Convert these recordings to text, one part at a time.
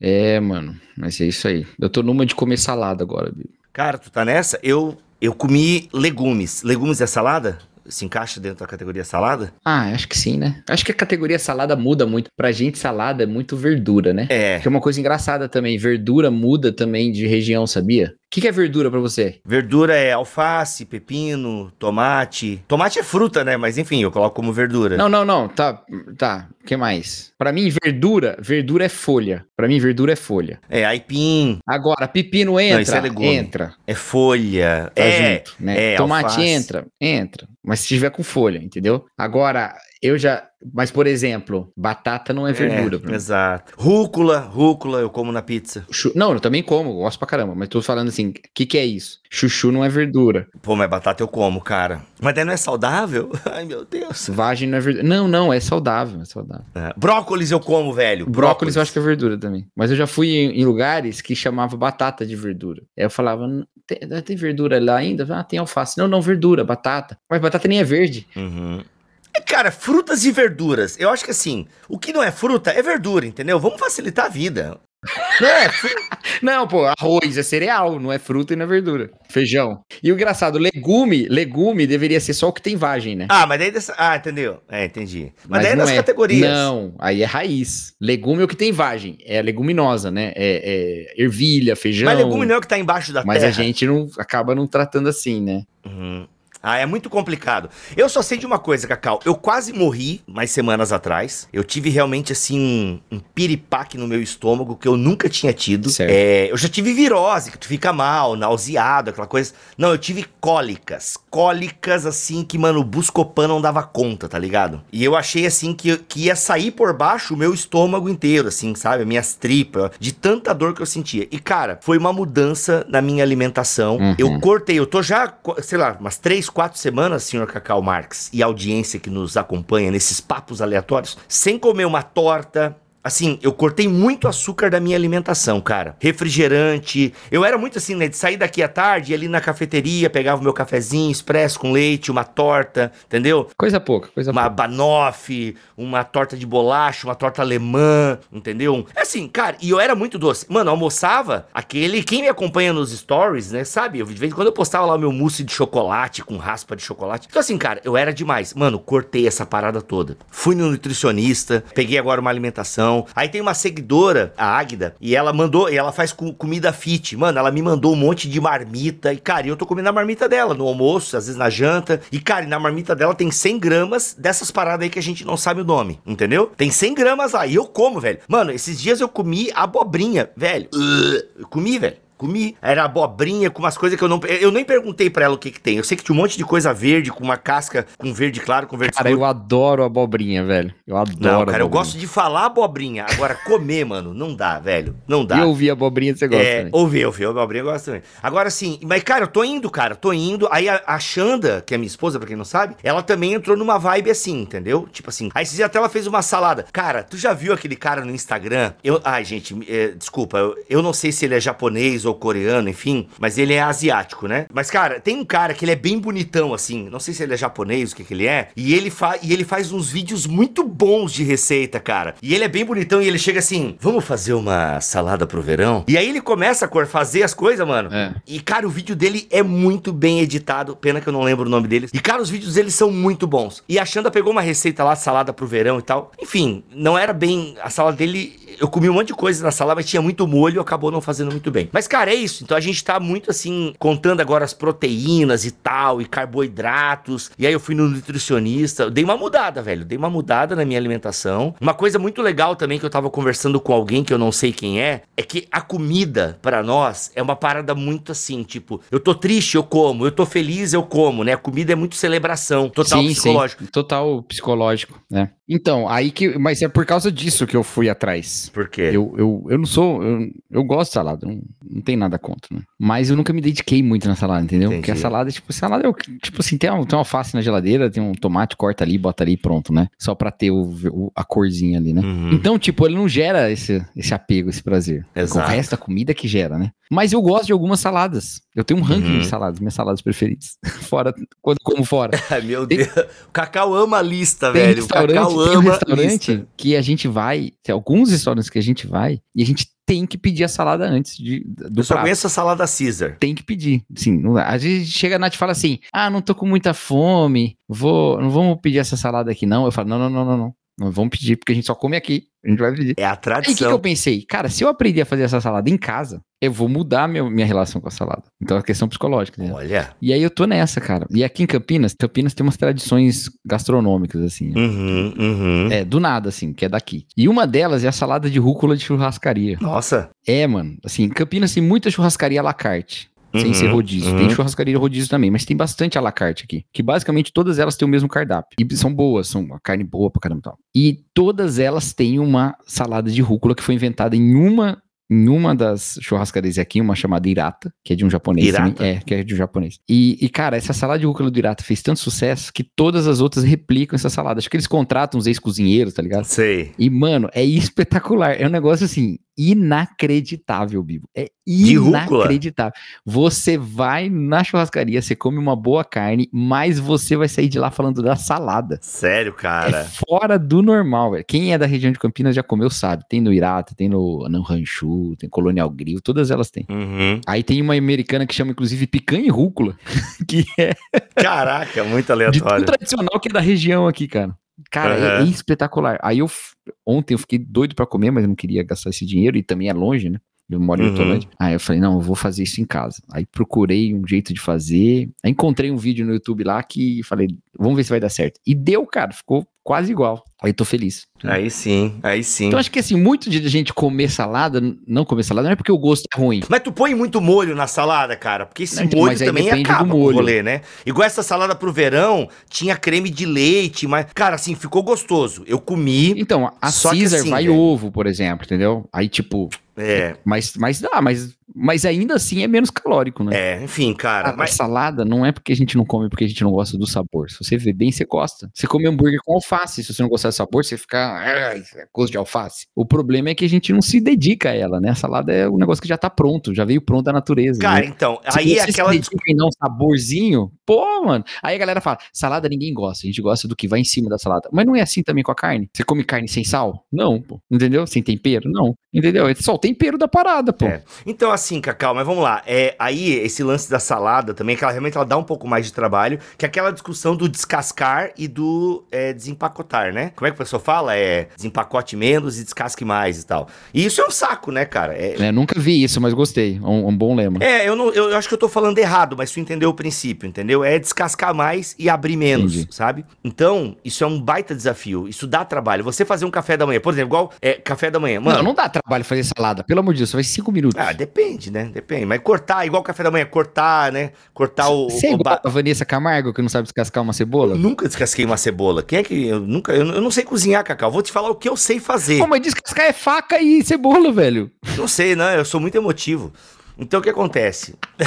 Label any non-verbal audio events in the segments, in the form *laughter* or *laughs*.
É, mano, mas é isso aí. Eu tô numa de comer salada agora, Bill. Cara, tu tá nessa? Eu, eu comi legumes. Legumes é salada? Se encaixa dentro da categoria salada? Ah, acho que sim, né? Acho que a categoria salada muda muito. Pra gente, salada é muito verdura, né? É. Que é uma coisa engraçada também. Verdura muda também de região, sabia? O que, que é verdura pra você? Verdura é alface, pepino, tomate. Tomate é fruta, né? Mas enfim, eu coloco como verdura. Não, não, não. Tá, tá. O que mais? Pra mim, verdura, verdura é folha. Pra mim, verdura é folha. É aipim, Agora, pepino entra, isso é legume. entra. é folha. Tá é, junto, né? é, Tomate alface. entra, entra. Mas se tiver com folha, entendeu? Agora, eu já. Mas, por exemplo, batata não é verdura. pra mim. Exato. Rúcula, rúcula, eu como na pizza. Chu- Não, eu também como, gosto pra caramba. Mas tô falando assim, o que, que é isso? Chuchu não é verdura. Pô, mas batata eu como, cara. Mas daí não é saudável? *laughs* Ai, meu Deus. Vagem não é verdura. Não, não, é saudável, é saudável. É. Brócolis eu como, velho. Brócolis eu acho que é verdura também. Mas eu já fui em, em lugares que chamava batata de verdura. Aí eu falava, "Não, tem, tem verdura lá ainda? Ah, tem alface. Não, não, verdura, batata. Mas batata nem é verde. Uhum. É, cara, frutas e verduras. Eu acho que assim, o que não é fruta é verdura, entendeu? Vamos facilitar a vida. Não é? *laughs* Não, pô, arroz é cereal, não é fruta e não é verdura. Feijão. E o engraçado, legume, legume deveria ser só o que tem vagem, né? Ah, mas daí dessa. Ah, entendeu? É, entendi. Mas, daí é das categorias. Não, aí é raiz. Legume é o que tem vagem, é leguminosa, né? É, é ervilha, feijão. Mas legume não é o que tá embaixo da Mas terra. a gente não acaba não tratando assim, né? Uhum. Ah, é muito complicado. Eu só sei de uma coisa, Cacau. Eu quase morri mais semanas atrás. Eu tive realmente, assim, um, um piripaque no meu estômago que eu nunca tinha tido. Certo. É, eu já tive virose, que tu fica mal, nauseado, aquela coisa. Não, eu tive cólicas. Cólicas, assim, que, mano, o Buscopan não dava conta, tá ligado? E eu achei, assim, que, que ia sair por baixo o meu estômago inteiro, assim, sabe? Minhas tripas, de tanta dor que eu sentia. E, cara, foi uma mudança na minha alimentação. Uhum. Eu cortei, eu tô já, sei lá, umas três, quatro semanas, senhor Cacau Marx, e audiência que nos acompanha nesses papos aleatórios, sem comer uma torta. Assim, eu cortei muito açúcar da minha alimentação, cara. Refrigerante. Eu era muito assim, né? De sair daqui à tarde, ir ali na cafeteria, pegava o meu cafezinho expresso com leite, uma torta, entendeu? Coisa pouca, coisa Uma pouca. banoffee, uma torta de bolacha, uma torta alemã, entendeu? É assim, cara, e eu era muito doce. Mano, eu almoçava aquele. Quem me acompanha nos stories, né, sabe? Eu, de vez em quando eu postava lá o meu mousse de chocolate com raspa de chocolate. Então, assim, cara, eu era demais. Mano, cortei essa parada toda. Fui no nutricionista, peguei agora uma alimentação. Aí tem uma seguidora, a Águida, e ela mandou, e ela faz co- comida fit. Mano, ela me mandou um monte de marmita. E, cara, eu tô comendo a marmita dela no almoço, às vezes na janta. E, cara, na marmita dela tem 100 gramas dessas paradas aí que a gente não sabe o nome, entendeu? Tem 100 gramas lá. E eu como, velho. Mano, esses dias eu comi abobrinha, velho. Eu comi, velho. Comi. Era abobrinha com umas coisas que eu não. Eu nem perguntei pra ela o que que tem. Eu sei que tinha um monte de coisa verde, com uma casca com verde claro, com verde Cara, eu adoro abobrinha, velho. Eu adoro. Não, cara, eu abobrinha. gosto de falar abobrinha. Agora, comer, mano, não dá, velho. Não dá. E ouvir abobrinha você gosta, É, né? ouvi, ouvi, abobrinha eu gosto também. Agora sim, mas cara, eu tô indo, cara, tô indo. Aí a, a Xanda, que é minha esposa, pra quem não sabe, ela também entrou numa vibe assim, entendeu? Tipo assim. Aí esses dias até ela fez uma salada. Cara, tu já viu aquele cara no Instagram? Eu, ai, gente, é, desculpa, eu, eu não sei se ele é japonês ou coreano, enfim, mas ele é asiático, né? Mas, cara, tem um cara que ele é bem bonitão, assim. Não sei se ele é japonês, o que que ele é. E ele, fa e ele faz uns vídeos muito bons de receita, cara. E ele é bem bonitão e ele chega assim: vamos fazer uma salada pro verão? E aí ele começa a fazer as coisas, mano. É. E, cara, o vídeo dele é muito bem editado. Pena que eu não lembro o nome deles. E, cara, os vídeos deles são muito bons. E a Xanda pegou uma receita lá, salada pro verão e tal. Enfim, não era bem. A salada dele. Eu comi um monte de coisa na salada, mas tinha muito molho e acabou não fazendo muito bem. Mas, cara, é isso. Então a gente tá muito assim, contando agora as proteínas e tal, e carboidratos. E aí eu fui no nutricionista. Dei uma mudada, velho. Dei uma mudada na minha alimentação. Uma coisa muito legal também que eu tava conversando com alguém que eu não sei quem é, é que a comida, pra nós, é uma parada muito assim, tipo, eu tô triste, eu como, eu tô feliz, eu como, né? A comida é muito celebração, total sim, psicológico. Sim, total psicológico, né? Então, aí que. Mas é por causa disso que eu fui atrás. Por quê? Eu, eu, eu não sou. Eu, eu gosto de salada, não, não tem nada contra, né? Mas eu nunca me dediquei muito na salada, entendeu? Entendi. Porque a salada, tipo, salada é o que- tipo assim, tem, uma, tem uma alface na geladeira, tem um tomate, corta ali, bota ali e pronto, né? Só pra ter o, o- a corzinha ali, né? Uhum. Então, tipo, ele não gera esse, esse apego, esse prazer. Exato. O resto da comida que gera, né? Mas eu gosto de algumas saladas. Eu tenho um ranking Uhum. de saladas, minhas saladas preferidas. *laughs* fora, quando como fora. *laughs* Meu Deus. O Cacau ama a lista, Tem velho. O Cacau tem um ama a restaurante lista. que a gente vai, tem alguns restaurantes que a gente vai, e a gente tem que pedir a salada antes de, do Eu só prato. conheço a salada Caesar. Tem que pedir, sim. Às vezes chega a Nath e fala assim: ah, não tô com muita fome, vou, não vamos pedir essa salada aqui não. Eu falo: não, não, não, não, não. Não vamos pedir, porque a gente só come aqui. A gente vai pedir. É a Aí o que, que tradição. eu pensei? Cara, se eu aprender a fazer essa salada em casa, eu vou mudar meu- minha relação com a salada. Então é questão psicológica. Né? Olha. E aí eu tô nessa, cara. E aqui em Campinas, Campinas tem umas tradições gastronômicas, assim. Uhum, uhum. É, do nada, assim, que é daqui. E uma delas é a salada de rúcula de churrascaria. Nossa. É, mano. Assim, Campinas tem muita churrascaria à la carte. Sem Uhum, ser rodízio. uhum. Tem churrascaria rodízio também, mas tem bastante à la carte aqui. Que basicamente todas elas têm o mesmo cardápio. E são boas, são uma carne boa pra caramba e tal. E todas elas têm uma salada de rúcula que foi inventada em uma. Em uma das churrascarias aqui, uma chamada Irata, que é de um japonês Irata? também. É, que é de um japonês. E, e, cara, essa salada de rúcula do Irata fez tanto sucesso que todas as outras replicam essa salada. Acho que eles contratam uns ex-cozinheiros, tá ligado? Sei. E, mano, é espetacular. É um negócio assim, inacreditável, Bibo. É inacreditável. Você vai na churrascaria, você come uma boa carne, mas você vai sair de lá falando da salada. Sério, É cara. fora do normal, velho. Quem é da região de Campinas já comeu, sabe. Tem no Irata, tem no, no Ranchu, tem Colonial Grill, todas elas têm. Uhum. Aí tem uma americana que chama, inclusive, picanha e rúcula, *laughs* que é Caraca, muito de tão aleatório. tradicional que é da região aqui, cara. Cara, é- é, Aham. espetacular. Aí eu, ontem eu fiquei doido pra comer, mas eu não queria gastar esse dinheiro e também é longe, né? Eu moro em Uhum. Hortolândia. Aí eu falei, não, eu vou fazer isso em casa. Aí procurei um jeito de fazer. Aí encontrei um vídeo no YouTube lá que falei, vamos ver se vai dar certo. E deu, cara, ficou quase igual. Aí tô feliz. Aí sim, aí sim. Então acho que assim, muito de gente comer salada, não comer salada, não é porque o gosto é ruim. Mas tu põe muito molho na salada, cara? Porque esse Não, então, molho mas também acaba do com o molho. rolê, né? Igual essa salada pro verão, tinha creme de leite, mas... Cara, assim, ficou gostoso. Eu comi, Então, a Caesar assim, vai velho. ovo, por exemplo, entendeu? Aí tipo, é... mas, mas dá, mas, mas ainda assim é menos calórico, né? É, enfim, cara. Cara, mas... salada não é porque a gente não come, porque a gente não gosta do sabor. Se você vê bem, você gosta. Você come hambúrguer com alface. Se você não gostar sabor, você fica. "Ai, é gosto de alface. O problema é que a gente não se dedica a ela, né? A salada é um negócio que já tá pronto, já veio pronto da natureza. Cara, né? então, Se aí é você aquela... se dedica em dar um saborzinho, pô, mano. Aí a galera fala: salada ninguém gosta. A gente gosta do que vai em cima da salada. Mas não é assim também com a carne. Você come carne sem sal? Não, pô. Entendeu? Sem tempero? Não. Entendeu? É só o tempero da parada, pô. É. Então, assim, Cacau, mas vamos lá. É, aí, esse lance da salada também, que ela realmente ela dá um pouco mais de trabalho, que é aquela discussão do descascar e do é, desempacotar, né? Como é que a pessoa fala? É desempacote menos e descasque mais e tal. E isso é um saco, né, cara? É, É, nunca vi isso, mas gostei. É um, um bom lema. é, eu, não, eu, eu acho que eu tô falando errado, mas tu entendeu o princípio, entendeu? É descascar mais e abrir menos, Entendi. sabe? Então, isso é um baita desafio. Isso dá trabalho. Você fazer um café da manhã, por exemplo, igual é, café da manhã. Mano, Não, não dá trabalho fazer salada. Pelo amor de Deus, só vai cinco minutos. Ah, depende, né? Depende. Mas cortar, igual café da manhã, cortar, né? Cortar o. Você é o igual ba- a Vanessa Camargo, que não sabe descascar uma cebola? Eu nunca descasquei uma cebola. Quem é que. Eu nunca. Eu, eu não sei cozinhar, Cacau. Vou te falar o que eu sei fazer. Pô, mas descascar é faca e cebola, velho. Não sei, né? Eu sou muito emotivo. Então o que acontece? *laughs*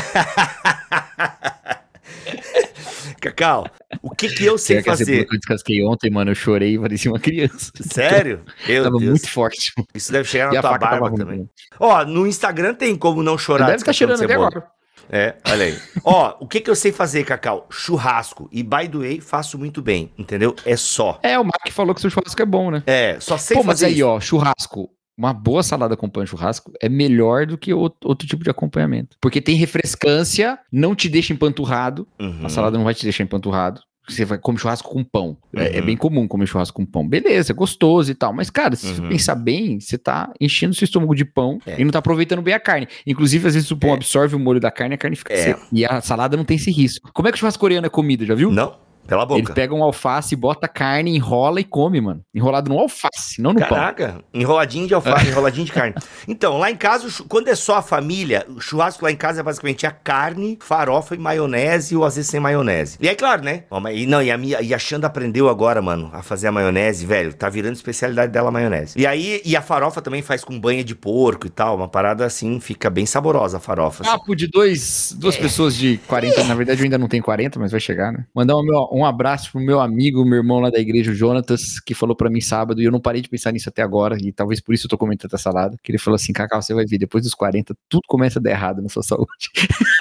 Cacau, o que que eu sei cebola fazer? que eu descasquei ontem, mano, eu chorei e parecia uma criança. Sério? *laughs* Meu Tava Deus. muito forte. Isso deve chegar E na a tua barba também. Ó, no Instagram tem como não chorar. Deve estar descascando cheirando até agora. É, olha aí. Ó, o que que eu sei fazer, Cacau? Churrasco. E by the way, faço muito bem, entendeu? É só. É, o Mark falou que seu churrasco é bom, né? É, só sei Pô, mas fazer aí, isso. ó, churrasco. Uma boa salada acompanha churrasco é melhor do que outro, outro tipo de acompanhamento. Porque tem refrescância, não te deixa empanturrado. Uhum. A salada não vai te deixar empanturrado. Você vai comer churrasco com pão. É, é Uhum. bem comum comer churrasco com pão. Beleza, é gostoso e tal. Mas, cara, se você Uhum. pensar bem, você tá enchendo seu estômago de pão É. e não tá aproveitando bem a carne. Inclusive, às vezes o pão É. absorve o molho da carne e a carne fica É. seca. E a salada não tem esse risco. Como é que o churrasco coreano é comida, já viu? Não? Pela Ele boca. pega um alface, bota carne, enrola e come, mano. Enrolado no alface, não no pão. Caraca, enroladinho de alface, enroladinho de carne. *laughs* Então, lá em casa, quando é só a família, o churrasco lá em casa é basicamente a carne, farofa e maionese, ou às vezes sem maionese. E aí, claro, né? E não, e a, minha, e a Xanda aprendeu agora, mano, a fazer a maionese, velho. Tá virando especialidade dela a maionese. E aí, e a farofa também faz com banha de porco e tal. Uma parada assim, fica bem saborosa a farofa. assim. Papo de dois, duas É. pessoas de 40, na verdade eu ainda não tenho 40, mas vai chegar, né? Mandar um, um abraço pro meu amigo, meu irmão lá da igreja, o Jonatas, que falou pra mim sábado, e eu não parei de pensar nisso até agora, e talvez por isso eu tô comentando essa salada, que ele falou assim, Cacau, você vai ver, depois dos 40, tudo começa a dar errado na sua saúde.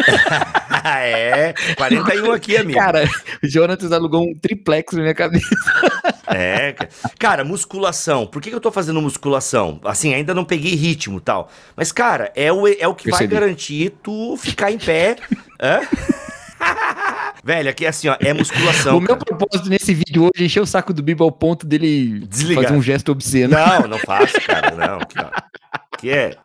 *laughs* é, 41 aqui, amigo. Cara, o Jonatas alugou um triplex na minha cabeça. É, cara, musculação. Por que, que eu tô fazendo musculação? Assim, ainda não peguei ritmo tal. Mas, cara, é o, é o que Percebi. vai garantir tu ficar em pé. Hã? Velho, aqui é assim, ó, é musculação. o meu propósito nesse vídeo hoje é encher o saco do Bibo ao ponto dele Desligar. fazer um gesto obsceno. Não, não faço, cara, não. Aqui, ó. Que é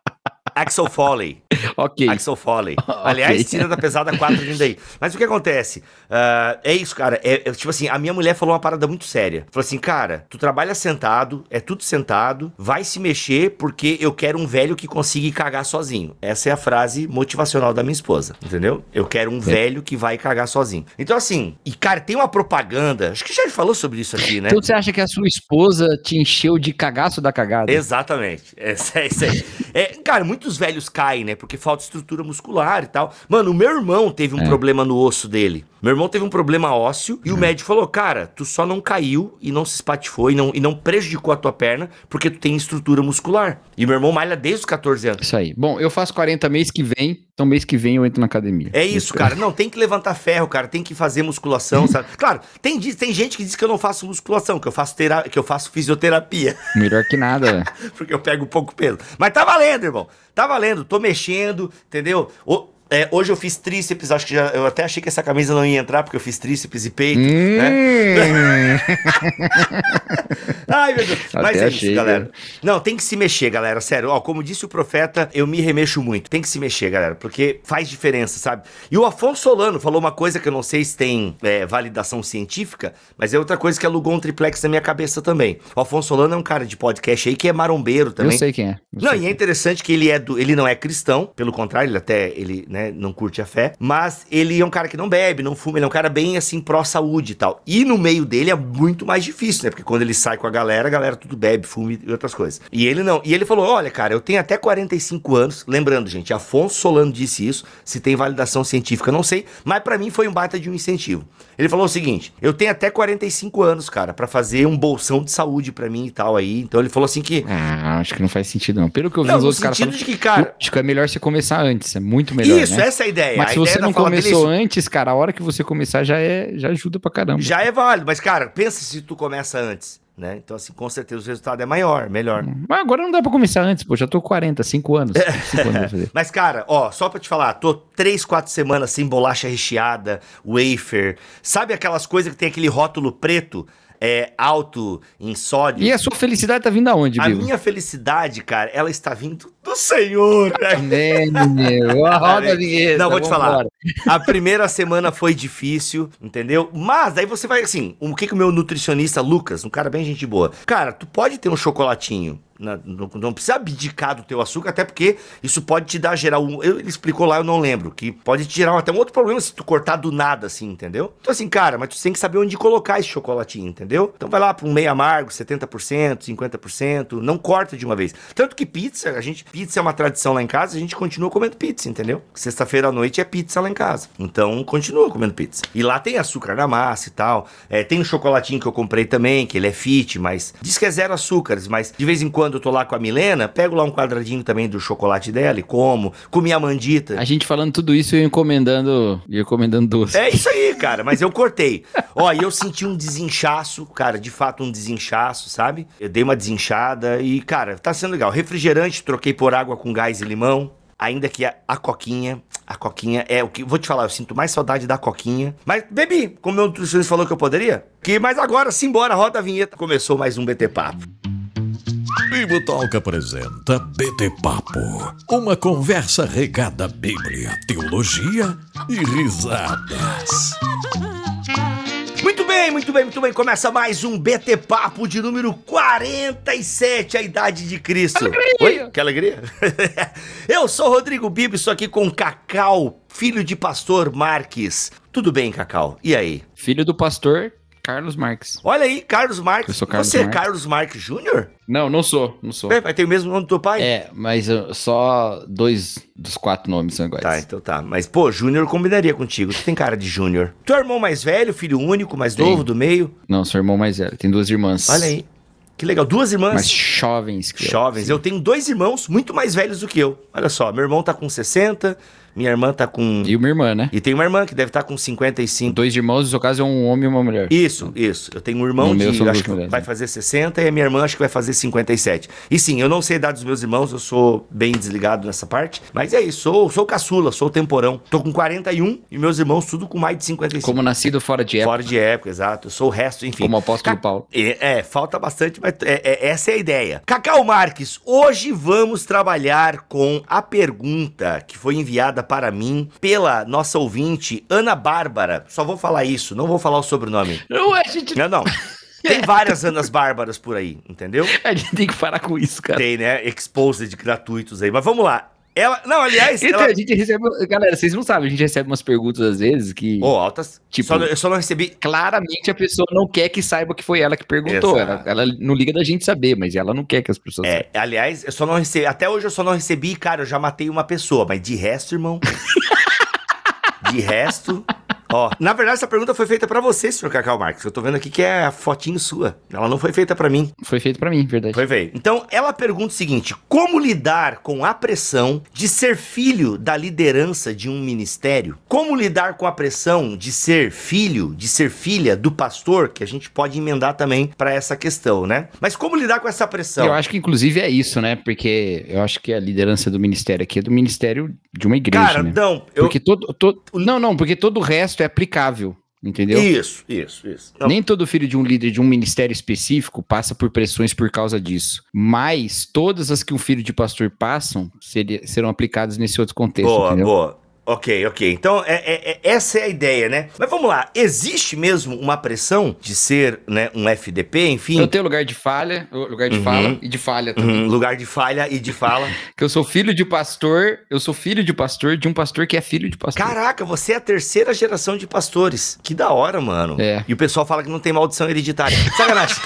Axel Foley. *laughs* ok. Axel Foley. *laughs* Aliás. Cena da Pesada 4 vindo aí. Mas o que acontece? Uh, é isso, cara. É, é, tipo assim, a minha mulher falou uma parada muito séria. Falou assim, cara, tu trabalha sentado, é tudo sentado, vai se mexer porque eu quero um velho que consiga cagar sozinho. Essa é a frase motivacional da minha esposa, entendeu? Eu quero um é. velho que vai cagar sozinho. Então, assim, e cara, tem uma propaganda, acho que já falou sobre isso aqui, né? Então você acha que a sua esposa te encheu de cagaço da cagada? Exatamente. É, é isso aí. É, cara, muitos velhos caem, né? Porque falta estrutura muscular e tal. Mano, o meu irmão teve um é. problema no osso dele. Meu irmão teve um problema ósseo e o médico falou: Cara, tu só não caiu e não se espatifou e não, e não prejudicou a tua perna porque tu tem estrutura muscular. E meu irmão malha desde os 14 anos. Isso aí. Bom, eu faço 40 mês que vem, então mês que vem eu entro na academia. É isso, cara. Não, tem que levantar ferro, cara. Tem que fazer musculação, sabe? *laughs* Claro, tem, tem gente que diz que eu não faço musculação, que eu faço, tera que eu faço fisioterapia. Melhor que nada. *laughs* porque eu pego pouco peso. Mas tá valendo, irmão. Tá valendo. Tô mexendo, entendeu? O é, hoje eu fiz tríceps, acho que já. Eu até achei que essa camisa não ia entrar, porque eu fiz tríceps e peito, hum. né? *laughs* Ai, meu Deus. Até Mas é achei, isso, galera. Não, tem que se mexer, galera. Sério, ó, como disse o profeta, eu me remexo muito. Tem que se mexer, galera, porque faz diferença, sabe? E o Afonso Solano falou uma coisa que eu não sei se tem é, validação científica, mas é outra coisa que alugou um triplex na minha cabeça também. O Afonso Solano é um cara de podcast aí que é marombeiro também. Eu sei quem é. Eu não, e é interessante que ele é do. Ele não é cristão, pelo contrário, ele até. Ele, né, né? Não curte a fé. Mas ele é um cara que não bebe, não fuma, ele é um cara bem assim, pró-saúde e tal. E no meio dele é muito mais difícil, né? Porque quando ele sai com a galera, a galera tudo bebe, fuma e outras coisas. E ele não. E ele falou: olha, cara, eu tenho até 45 anos. Lembrando, gente, Afonso Solano disse isso. Se tem validação científica, não sei. Mas para mim foi um baita de um incentivo. Ele falou o seguinte: eu tenho até 45 anos, cara, para fazer um bolsão de saúde para mim e tal aí. Então ele falou assim que. Ah, acho que não faz sentido, não. Pelo que eu vi não, os outros caras. De que, cara. Acho que é melhor você começar antes. É muito melhor. Isso, né? essa é a ideia. Mas a se ideia você não começou antes, cara, a hora que você começar já, é, já ajuda pra caramba. Já é válido. Mas, cara, pensa se tu começa antes. Né? Então, assim, com certeza o resultado é maior, melhor. Mas agora não dá pra começar antes, pô. Já tô 40, 5 anos. Cinco anos *laughs* Mas, cara, ó, só pra te falar, tô 3, 4 semanas sem bolacha recheada, wafer. Sabe aquelas coisas que tem aquele rótulo preto? É, alto em sódio. E a sua felicidade tá vindo aonde, A minha felicidade, cara, ela está vindo do Senhor. Amém, meu. *laughs* Roda a vinheta. Não, vou te falar. Embora. A primeira semana foi difícil, entendeu? Mas daí você vai assim, o que que o meu nutricionista Lucas, um cara bem gente boa. Cara, tu pode ter um chocolatinho não, não, precisa abdicar do teu açúcar, até porque isso pode te dar gerar um. ele explicou lá, eu não lembro, que pode te gerar até um outro problema se tu cortar do nada, assim, entendeu? Então, assim, cara, mas tu tem que saber onde colocar esse chocolatinho, entendeu? Então vai lá para um meio amargo, 70%, 50%, não corta de uma vez. Tanto que pizza, a gente, pizza é uma tradição lá em casa, a gente continua comendo pizza, entendeu? Sexta-feira à noite é pizza lá em casa. Então, continua comendo pizza. E lá tem açúcar na massa e tal. É, tem um chocolatinho que eu comprei também, que ele é fit, mas diz que é zero açúcares, mas de vez em quando quando eu tô lá com a Milena, pego lá um quadradinho também do chocolate dela e como. Comi a mandita. A gente falando tudo isso e encomendando, e encomendando doce. É isso aí, cara, mas eu *laughs* cortei. Ó, e eu senti um desinchaço, cara, de fato um desinchaço, sabe? Eu dei uma desinchada e, cara, tá sendo legal. Refrigerante, troquei por água com gás e limão. Ainda que a, a coquinha, a coquinha é o que. Vou te falar, eu sinto mais saudade da coquinha. Mas bebi, como meu nutricionista falou que eu poderia. Que, mas agora, simbora, roda a vinheta. Começou mais um BT Papo. Bibotalk apresenta BT Papo, uma conversa regada à Bíblia, teologia e risadas. Muito bem, muito bem, muito bem. Começa mais um BT Papo de número 47, a idade de Cristo. Alegria. Oi, que alegria. *laughs* Eu sou Rodrigo Bibo, estou aqui com Cacau, filho de pastor Marques. Tudo bem, Cacau? E aí? Filho do pastor Carlos Marques. Olha aí, Carlos Marques. Eu sou Carlos Você é Marques. Carlos Marques Júnior? Não, não sou, não sou. É, vai ter o mesmo nome do teu pai? É, mas só dois dos quatro nomes são iguais. Tá, então tá. Mas, pô, Júnior combinaria contigo. Tu tem cara de Júnior. Tu é irmão mais velho, filho único, mais Tenho. novo, do meio? Não, sou irmão mais velho. Tem duas irmãs. Olha aí. Que legal. Duas irmãs. Mais jovens que eu. Jovens. Eu tenho dois irmãos muito mais velhos do que eu. Olha só, meu irmão tá com 60, minha irmã tá com. E uma irmã, né? E tem uma irmã que deve estar com 55. Dois irmãos, no seu caso, é um homem e uma mulher. Isso, isso. Eu tenho um irmão No meu de, são acho que mulheres, vai né? fazer 60 e a minha irmã acho que vai fazer 57. E sim, eu não sei a idade dos meus irmãos, eu sou bem desligado nessa parte. Mas é isso, sou, sou caçula, sou temporão. Tô com 41 e meus irmãos tudo com mais de 55. Como nascido fora de época, Fora de época, exato. Eu sou o resto, enfim. como apóstolo Ca- Paulo. É, é, falta bastante, mas é- é- essa é a ideia. Cacau Marques, hoje vamos trabalhar com a pergunta que foi enviada para mim pela nossa ouvinte, Ana Bárbara. Só vou falar isso, não vou falar o sobrenome. Não, a gente, Não, não. Tem *laughs* várias Anas Bárbaras por aí, entendeu? a gente tem que parar com isso, cara. Tem, né? Exposed gratuitos aí. Mas vamos lá. Ela. Não, aliás, Então, ela. a gente recebe. Galera, vocês não sabem, a gente recebe umas perguntas às vezes que. Ô, altas. Tipo- Só, eu só não recebi. Claramente a pessoa não quer que saiba que foi ela que perguntou. Ela, ela não liga da gente saber, mas ela não quer que as pessoas saibam. É, aliás, eu só não recebi. Até hoje eu só não recebi, cara, eu já matei uma pessoa, mas de resto, irmão. *laughs* de resto. Ó, na verdade, essa pergunta foi feita pra você, senhor Cacau Marques. Eu tô vendo aqui que é a fotinho sua. Ela não foi feita pra mim. Foi feito pra mim, verdade. Foi feito. Então, ela pergunta o seguinte: como lidar com a pressão de ser filho da liderança de um ministério? Como lidar com a pressão de ser filho, de ser filha do pastor, que a gente pode emendar também pra essa questão, né? Mas como lidar com essa pressão? Eu acho que inclusive é isso, né? Porque eu acho que a liderança do ministério aqui é do ministério de uma igreja, Cara, né? não, eu. Porque todo, todo- Não, não, porque todo o resto é aplicável, entendeu? Isso, isso, isso. Nem todo filho de um líder de um ministério específico passa por pressões por causa disso. Mas todas as que um filho de pastor passam seria- serão aplicadas nesse outro contexto, boa, entendeu? boa. Ok, ok. Então, é, é- é- essa é a ideia, né? Mas vamos lá. Existe mesmo uma pressão de ser né, um FDP, enfim? Eu tenho lugar de falha, lugar de Uhum. fala e de falha também. Uhum, lugar de falha e de fala. *laughs* Que eu sou filho de pastor, eu sou filho de pastor de um pastor que é filho de pastor. Caraca, você é a terceira geração de pastores. Que da hora, mano. É. E o pessoal fala que não tem maldição hereditária. *laughs* Sacanagem.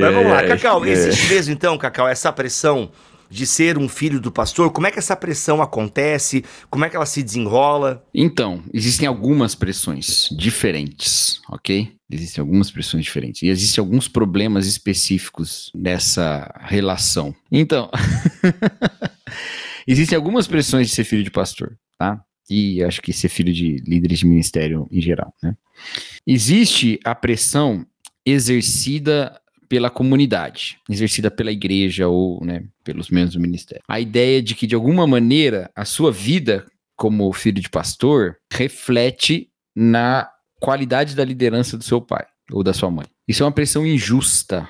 Mas vamos lá, Cacau. Existe mesmo, então, Cacau, essa pressão de ser um filho do pastor? Como é que essa pressão acontece? Como é que ela se desenrola? Então, existem algumas pressões diferentes, ok? Existem algumas pressões diferentes. E existem alguns problemas específicos nessa relação. Então, *laughs* existem algumas pressões de ser filho de pastor, tá? E acho que ser filho de líderes de ministério em geral, né? Existe a pressão exercida pela comunidade, exercida pela igreja ou né, pelos membros do ministério. A ideia de que, de alguma maneira, a sua vida como filho de pastor reflete na qualidade da liderança do seu pai ou da sua mãe. Isso é uma pressão injusta,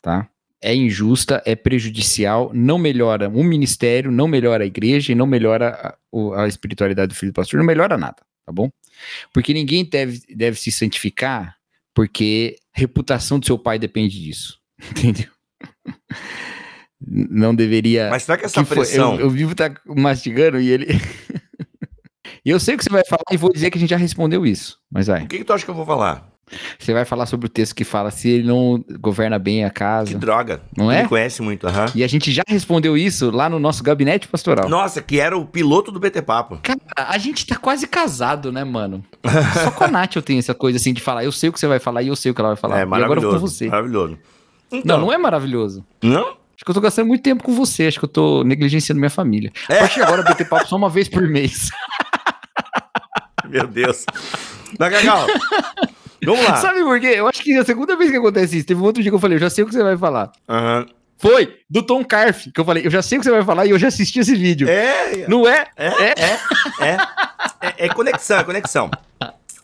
tá? É injusta, é prejudicial, não melhora o ministério, não melhora a igreja e não melhora a, a espiritualidade do filho do pastor, não melhora nada, tá bom? Porque ninguém deve, deve se santificar porque reputação do seu pai depende disso, *laughs* entendeu? Não deveria. Mas será que essa que foi- pressão. eu, eu vivo tá mastigando e ele. *laughs* E eu sei o que você vai falar e vou dizer que a gente já respondeu isso. Mas vai. O que, que tu acha que eu vou falar? Você vai falar sobre o texto que fala se ele não governa bem a Que casa. droga. Não Tu é? Me conhece muito, aham. E a gente já respondeu isso lá no nosso gabinete pastoral. Nossa, que era o piloto do BT Papo. Cara, a gente tá quase casado, né, mano? Só com a Nath eu tenho essa coisa assim de falar, eu sei o que você vai falar e eu sei o que ela vai falar. É e agora eu maravilhoso. com você. Maravilhoso. Não, Então, não é maravilhoso. não? Acho que eu tô gastando muito tempo com você, acho que eu tô negligenciando minha família. É. A partir de agora, BT papo só uma vez por mês. *laughs* Meu Deus. Mas, Cacau, vamos lá. Sabe por quê? Eu acho que é a segunda vez que acontece isso. Teve um outro dia que eu falei, eu já sei o que você vai falar. Aham. Foi, do Tom Carf, que eu falei, eu já sei o que você vai falar e eu já assisti esse vídeo. É, Não é? é, é, é, é, é conexão, é conexão.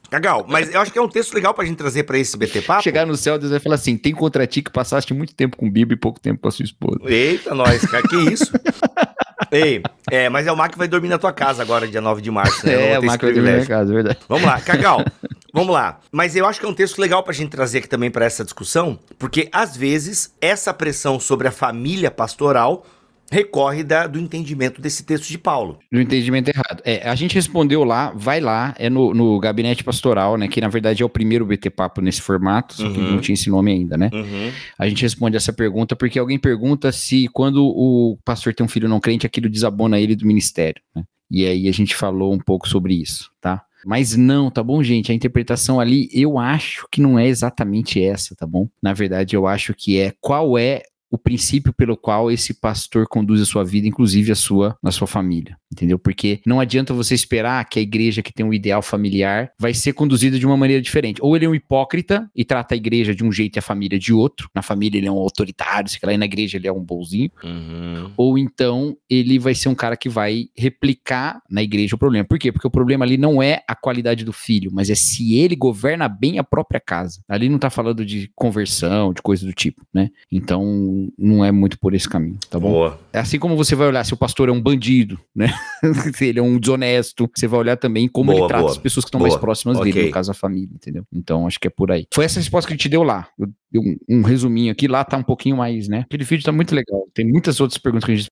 Cacau, mas eu acho que é um texto legal pra gente trazer pra esse BT Papo. Chegar no céu, Deus vai falar assim: tem contra ti que passaste muito tempo com Bíblia e pouco tempo com a sua esposa. Eita, nós, cara, que isso? Ei, é, mas é o Mac que vai dormir na tua casa agora, dia 9 de março, né? *laughs* É, o Marco vai dormir na minha casa, é verdade. Vamos lá, Cacau. Vamos lá. Mas eu acho que é um texto legal pra gente trazer aqui também pra essa discussão, porque às vezes essa pressão sobre a família pastoral recorre da, do entendimento desse texto de Paulo. Do entendimento errado. É, a gente respondeu lá, vai lá, é no, no gabinete pastoral, né? Que na verdade é o primeiro BT Papo nesse formato, só que Uhum. não tinha esse nome ainda, né? Uhum. A gente responde essa pergunta porque alguém pergunta se quando o pastor tem um filho não crente, aquilo desabona ele do ministério, né? E aí a gente falou um pouco sobre isso, tá? Mas não, tá bom, gente? A interpretação ali, eu acho que não é exatamente essa, tá bom? Na verdade, eu acho que é qual é o princípio pelo qual esse pastor conduz a sua vida, inclusive a sua, a sua família, entendeu? Porque não adianta você esperar que a igreja que tem um ideal familiar vai ser conduzida de uma maneira diferente. Ou ele é um hipócrita e trata a igreja de um jeito e a família de outro. Na família ele é um autoritário, sei lá, e na igreja ele é um bonzinho Uhum. ou então ele vai ser um cara que vai replicar na igreja o problema. Por quê? Porque o problema ali não é a qualidade do filho, mas é se ele governa bem a própria casa. Ali não tá falando de conversão, de coisa do tipo, né? Então não é muito por esse caminho, tá bom? Boa. É assim como você vai olhar se o pastor é um bandido, né? *laughs* se ele é um desonesto, você vai olhar também como Boa, ele trata boa. as pessoas que estão mais próximas Ok. dele, no caso a família, entendeu? Então acho que é por aí. Foi essa resposta que a gente deu lá. Eu um, um resuminho aqui, lá tá um pouquinho mais, né? Aquele vídeo tá muito legal. Tem muitas outras perguntas que a gente.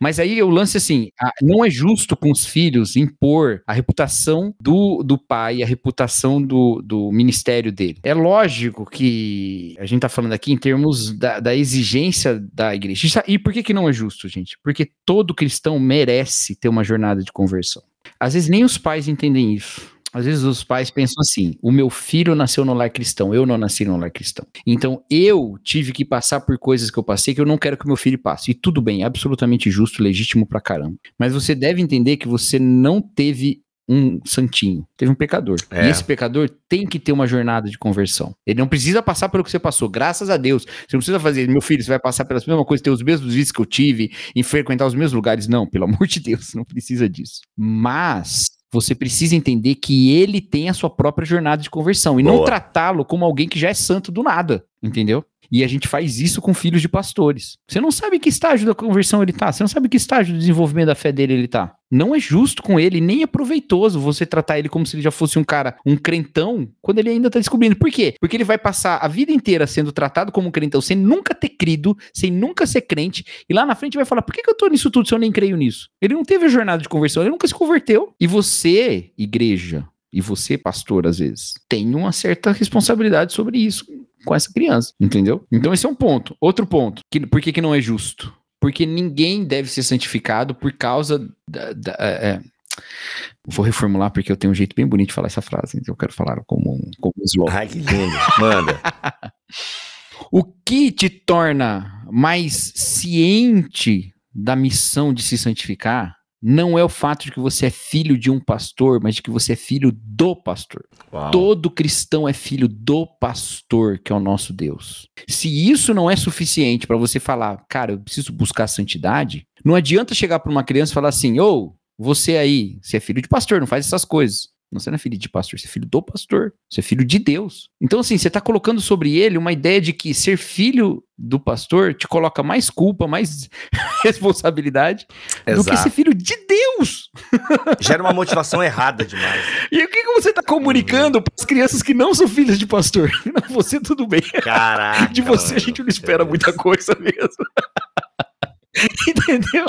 Mas aí o lance assim, a- não é justo com os filhos impor a reputação do, do pai, a reputação do, do ministério dele. É lógico que a gente tá falando aqui em termos da, da exigência da igreja. E por que, que não é justo, gente? Porque todo cristão merece ter uma jornada de conversão. Às vezes nem os pais entendem isso. Às vezes os pais pensam assim: o meu filho nasceu no lar cristão, eu não nasci no lar cristão. Então eu tive que passar por coisas que eu passei que eu não quero que meu filho passe. E tudo bem, absolutamente justo, legítimo pra caramba. Mas você deve entender que você não teve um santinho, teve um pecador. É. E esse pecador tem que ter uma jornada de conversão. Ele não precisa passar pelo que você passou, graças a Deus. Você não precisa fazer, meu filho, você vai passar pelas mesmas coisas, ter os mesmos vícios que eu tive, em frequentar os mesmos lugares. Não, pelo *laughs* amor de Deus, não precisa disso. Mas você precisa entender que ele tem a sua própria jornada de conversão e não Boa. tratá-lo como alguém que já é santo do nada, entendeu? E a gente faz isso com filhos de pastores. Você não sabe que estágio da conversão ele tá, você não sabe que estágio do desenvolvimento da fé dele ele tá. Não é justo com ele, nem é proveitoso você tratar ele como se ele já fosse um cara, um crentão, quando ele ainda tá descobrindo. Por quê? Porque ele vai passar a vida inteira sendo tratado como um crentão, sem nunca ter crido, sem nunca ser crente, e lá na frente vai falar: por que, que eu tô nisso tudo se eu nem creio nisso? Ele não teve a jornada de conversão, ele nunca se converteu. E você, igreja, e você, pastor, às vezes, tem uma certa responsabilidade sobre isso com essa criança, entendeu? Então esse é um ponto. Outro ponto, que, por que, que não é justo? Porque ninguém deve ser santificado por causa da. da- é, é. Vou reformular porque eu tenho um jeito bem bonito de falar essa frase, então eu quero falar como um, como um slogan. Ai, que lindo. Manda. *laughs* O que te torna mais ciente da missão de se santificar não é o fato de que você é filho de um pastor, mas de que você é filho do pastor. Uau. Todo cristão é filho do pastor, que é o nosso Deus. Se isso não é suficiente para você falar, cara, eu preciso buscar a santidade, não adianta chegar para uma criança e falar assim: ô, você aí, você é filho de pastor, não faz essas coisas. Não, Você não é filho de pastor, você é filho do pastor. Você é filho de Deus. Então, assim, você está colocando sobre ele uma ideia de que ser filho do pastor te coloca mais culpa, mais *laughs* responsabilidade do que ser Exato. filho de Deus. *laughs* Gera uma motivação errada demais. E o que, que você está comunicando para as crianças que não são filhas de pastor? *laughs* Não, você tudo bem. Caraca. De você a mano. gente não espera muita coisa mesmo. *laughs* Entendeu?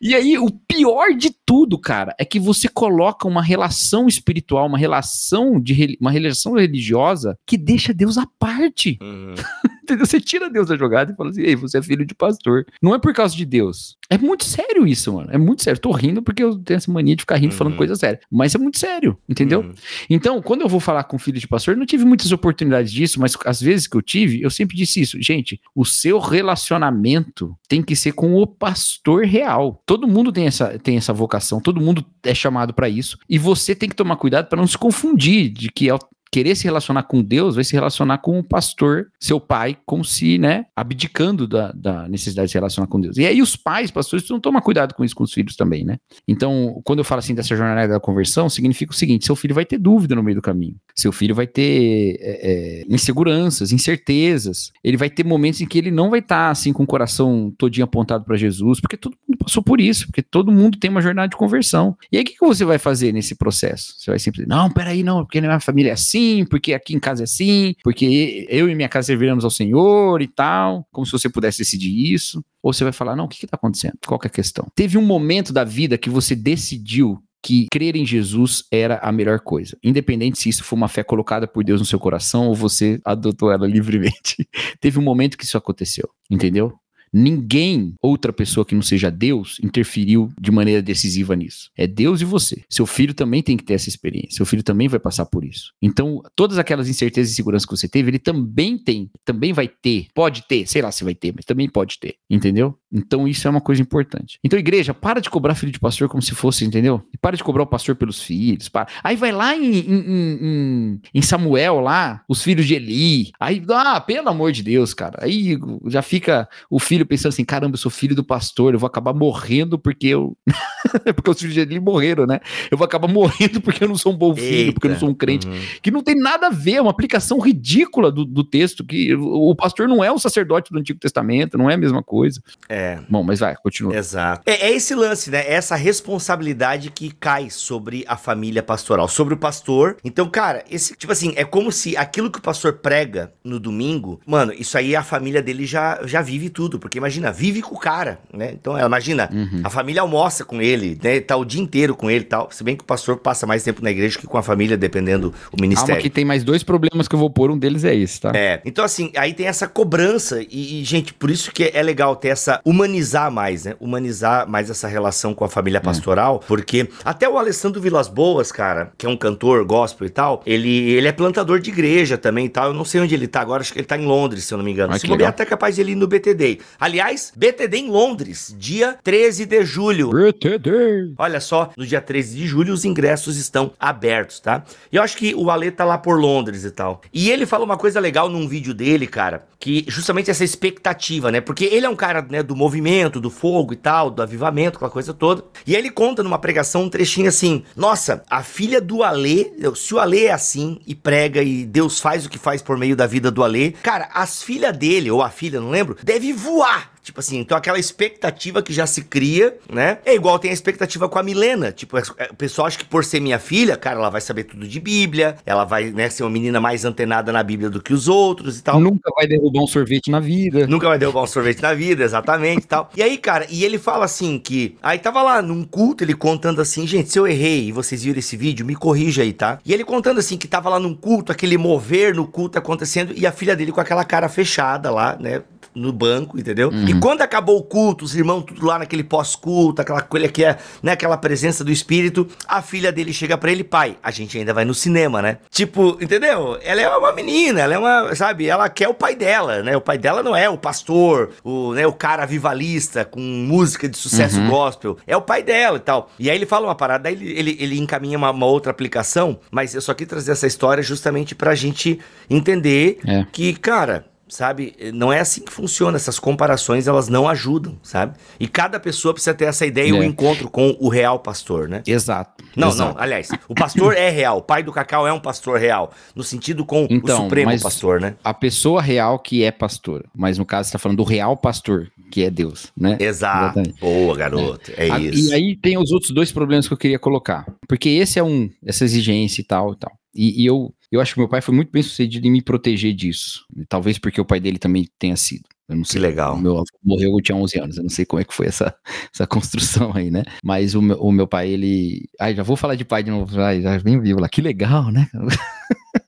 E aí, o pior de tudo, cara, é que você coloca uma relação espiritual, uma relação de uma relação religiosa que deixa Deus à parte. Uhum. *laughs* Entendeu? Você tira Deus da jogada e fala assim: Ei, você é filho de pastor. Não é por causa de Deus. É muito sério isso, mano. É muito sério. Tô rindo porque eu tenho essa mania de ficar rindo falando Uhum. coisa séria. Mas é muito sério, entendeu? Uhum. Então, quando eu vou falar com filho de pastor, eu não tive muitas oportunidades disso, mas as vezes que eu tive, eu sempre disse isso. Gente, o seu relacionamento tem que ser com o pastor real. Todo mundo tem essa, tem essa vocação, todo mundo é chamado para isso. E você tem que tomar cuidado para não se confundir de que ao querer se relacionar com Deus, vai se relacionar com o pastor, seu pai, como se, né, abdicando da, da necessidade de se relacionar com Deus. E aí os pais, pastores, precisam tomar cuidado com isso com os filhos também, né? Então, quando eu falo assim dessa jornada da conversão, significa o seguinte: seu filho vai ter dúvida no meio do caminho. Seu filho vai ter é, é, inseguranças, incertezas. Ele vai ter momentos em que ele não vai estar assim com o coração todinho apontado para Jesus, porque todo mundo passou por isso, porque todo mundo tem uma jornada de conversão. E aí o que, que você vai fazer nesse processo? Você vai sempre, não, peraí, não, porque na minha família é assim, porque aqui em casa é assim, porque eu e minha casa serviremos ao Senhor e tal, como se você pudesse decidir isso. Ou você vai falar, não, o que está acontecendo? Qual é a questão? Teve um momento da vida que você decidiu que crer em Jesus era a melhor coisa. Independente se isso foi uma fé colocada por Deus no seu coração ou você adotou ela livremente. *laughs* Teve um momento que isso aconteceu, entendeu? Ninguém, outra pessoa que não seja Deus, interferiu de maneira decisiva nisso. É Deus e você. Seu filho também tem que ter essa experiência. Seu filho também vai passar por isso. Então, todas aquelas incertezas e seguranças que você teve, ele também tem, também vai ter. Pode ter, sei lá se vai ter, mas também pode ter. Entendeu? Então, isso é uma coisa importante. Então, igreja, para de cobrar filho de pastor como se fosse, entendeu? E para de cobrar o pastor pelos filhos. Para. Aí vai lá em, em, em, em Samuel, lá, os filhos de Eli. Aí, ah, pelo amor de Deus, cara. Aí já fica o filho pensando assim: caramba, eu sou filho do pastor, eu vou acabar morrendo porque eu. *laughs* porque os filhos dele morreram, né? Eu vou acabar morrendo porque eu não sou um bom filho, Eita. porque eu não sou um crente. Uhum. Que não tem nada a ver, é uma aplicação ridícula do, do texto, que o pastor não é o sacerdote do Antigo Testamento, não é a mesma coisa. É. Bom, mas vai, continua. Exato. É, é esse lance, né? É essa responsabilidade que cai sobre a família pastoral, sobre o pastor. Então, cara, esse, tipo assim, é como se aquilo que o pastor prega no domingo, mano, isso aí a família dele já, já vive tudo, porque imagina, vive com o cara, né? Então, imagina, uhum. a família almoça com ele, né? Tá o dia inteiro com ele e tal. Se bem que o pastor passa mais tempo na igreja que com a família, dependendo do ministério. Calma que tem mais dois problemas que eu vou pôr, um deles é esse, tá? É. Então, assim, aí tem essa cobrança e, e gente, por isso que é legal ter essa, humanizar mais, né? Humanizar mais essa relação com a família é. pastoral, é. porque até o Alessandro Vilas Boas, cara, que é um cantor gospel e tal, ele, ele é plantador de igreja também e tal. Eu não sei onde ele tá agora, acho que ele tá em Londres, se eu não me engano. Ah, Se bobear, até capaz de ele ir no BTD. Aliás, BTD em Londres, dia 13 de julho. BTD. Olha só, no dia 13 de julho os ingressos estão abertos, tá? E eu acho que o Ale tá lá por Londres e tal. E ele fala uma coisa legal num vídeo dele, cara, que justamente essa expectativa, né? Porque ele é um cara, né, do movimento, do fogo e tal, do avivamento, aquela coisa toda. E aí ele conta numa pregação um trechinho assim: "Nossa, a filha do Ale, se o Ale é assim e prega e Deus faz o que faz por meio da vida do Ale, cara, as filhas dele ou a filha, não lembro, deve voar Tipo assim, então aquela expectativa que já se cria, né? É igual tem a expectativa com a Milena. Tipo, é, o pessoal acha que por ser minha filha, cara, ela vai saber tudo de Bíblia, ela vai, né, ser uma menina mais antenada na Bíblia do que os outros e tal. Nunca vai derrubar um sorvete na vida. Nunca vai derrubar um sorvete na vida, exatamente e tal. E aí, cara, e ele fala assim que. Aí tava lá num culto, ele contando assim, gente, se eu errei e vocês viram esse vídeo, me corrija aí, tá? E ele contando assim que tava lá num culto, aquele mover no culto acontecendo, e a filha dele com aquela cara fechada lá, né? No banco, entendeu? Uhum. E quando acabou o culto, os irmãos tudo lá naquele pós-culto, aquela coisa que é, né, aquela presença do espírito, a filha dele chega para ele, pai, a gente ainda vai no cinema, né? Tipo, entendeu? Ela é uma menina, ela é uma, sabe, ela quer o pai dela, né? O pai dela não é o pastor, o, né, o cara vivalista com música de sucesso uhum. gospel, é o pai dela e tal. E aí ele fala uma parada, daí ele, ele, ele encaminha uma, uma, outra aplicação, mas eu só quis trazer essa história justamente pra gente entender é. que, cara, sabe? Não é assim que funciona. Essas comparações, elas não ajudam, sabe? E cada pessoa precisa ter essa ideia e é. o um encontro com o real pastor, né? Exato. Não, exato. não, aliás, o pastor é real. O pai do Cacau é um pastor real. No sentido com então, o supremo pastor, né? A pessoa real que é pastor. Mas no caso, você tá falando do real pastor, que é Deus, né? Exato. Exatamente. Boa, garoto. É, é isso. E aí tem os outros dois problemas que eu queria colocar. Porque esse é um, essa exigência e tal e tal. E, e eu eu acho que meu pai foi muito bem sucedido em me proteger disso. Talvez porque o pai dele também tenha sido. Eu não sei. Que legal. Meu avô morreu, eu tinha 11 anos. Eu não sei como é que foi essa, *laughs* essa construção aí, né? Mas o meu, o meu pai, ele. Ai, já vou falar de pai de novo. Ai, já nem viu lá. Que legal, né? *laughs*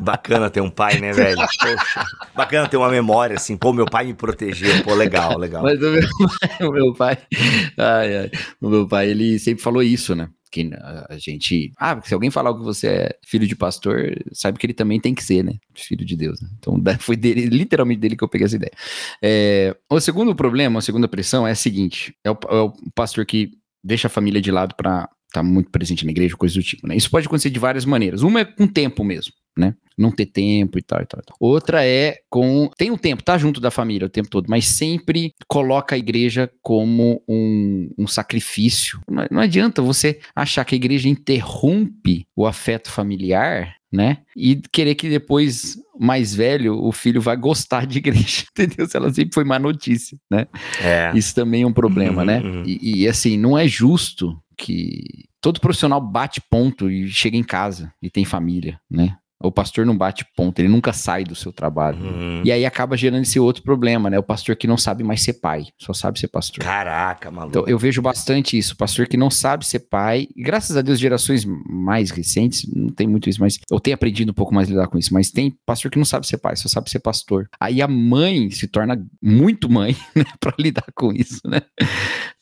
Bacana ter um pai, né, velho? Poxa, bacana ter uma memória assim, pô, meu pai me protegeu, pô, legal, legal. Mas o meu pai, *laughs* o meu pai, ai, ai, o meu pai, ele sempre falou isso, né? que a gente. Ah, se alguém falar que você é filho de pastor, sabe que ele também tem que ser, né? Filho de Deus. Né? Então foi dele, literalmente dele que eu peguei essa ideia. É, o segundo problema, a segunda pressão é a seguinte: é o, é o pastor que deixa a família de lado para estar tá muito presente na igreja, coisa do tipo, né? Isso pode acontecer de várias maneiras. Uma é com tempo mesmo né? Não ter tempo e tal, e tal, e tal. Outra é com. Tem o um tempo, tá junto da família o tempo todo, mas sempre coloca a igreja como um, um sacrifício. Não, não adianta você achar que a igreja interrompe o afeto familiar né? E querer que depois mais velho, o filho vai gostar de igreja, *laughs* entendeu? Se ela sempre foi má notícia, né? É. Isso também é um problema, Uhum, né? uhum. E, e, assim, não é justo que todo profissional bate ponto e chega em casa e tem família, né? O pastor não bate ponto, ele nunca sai do seu trabalho. Uhum. E aí acaba gerando esse outro problema, né? O pastor que não sabe mais ser pai, só sabe ser pastor. Caraca, maluco. Então, eu vejo bastante isso, pastor que não sabe ser pai, e graças a Deus, gerações mais recentes, não tem muito isso, mas eu tenho aprendido um pouco mais a lidar com isso, mas tem pastor que não sabe ser pai, só sabe ser pastor. Aí a mãe se torna muito mãe, *laughs* né, pra lidar com isso, né?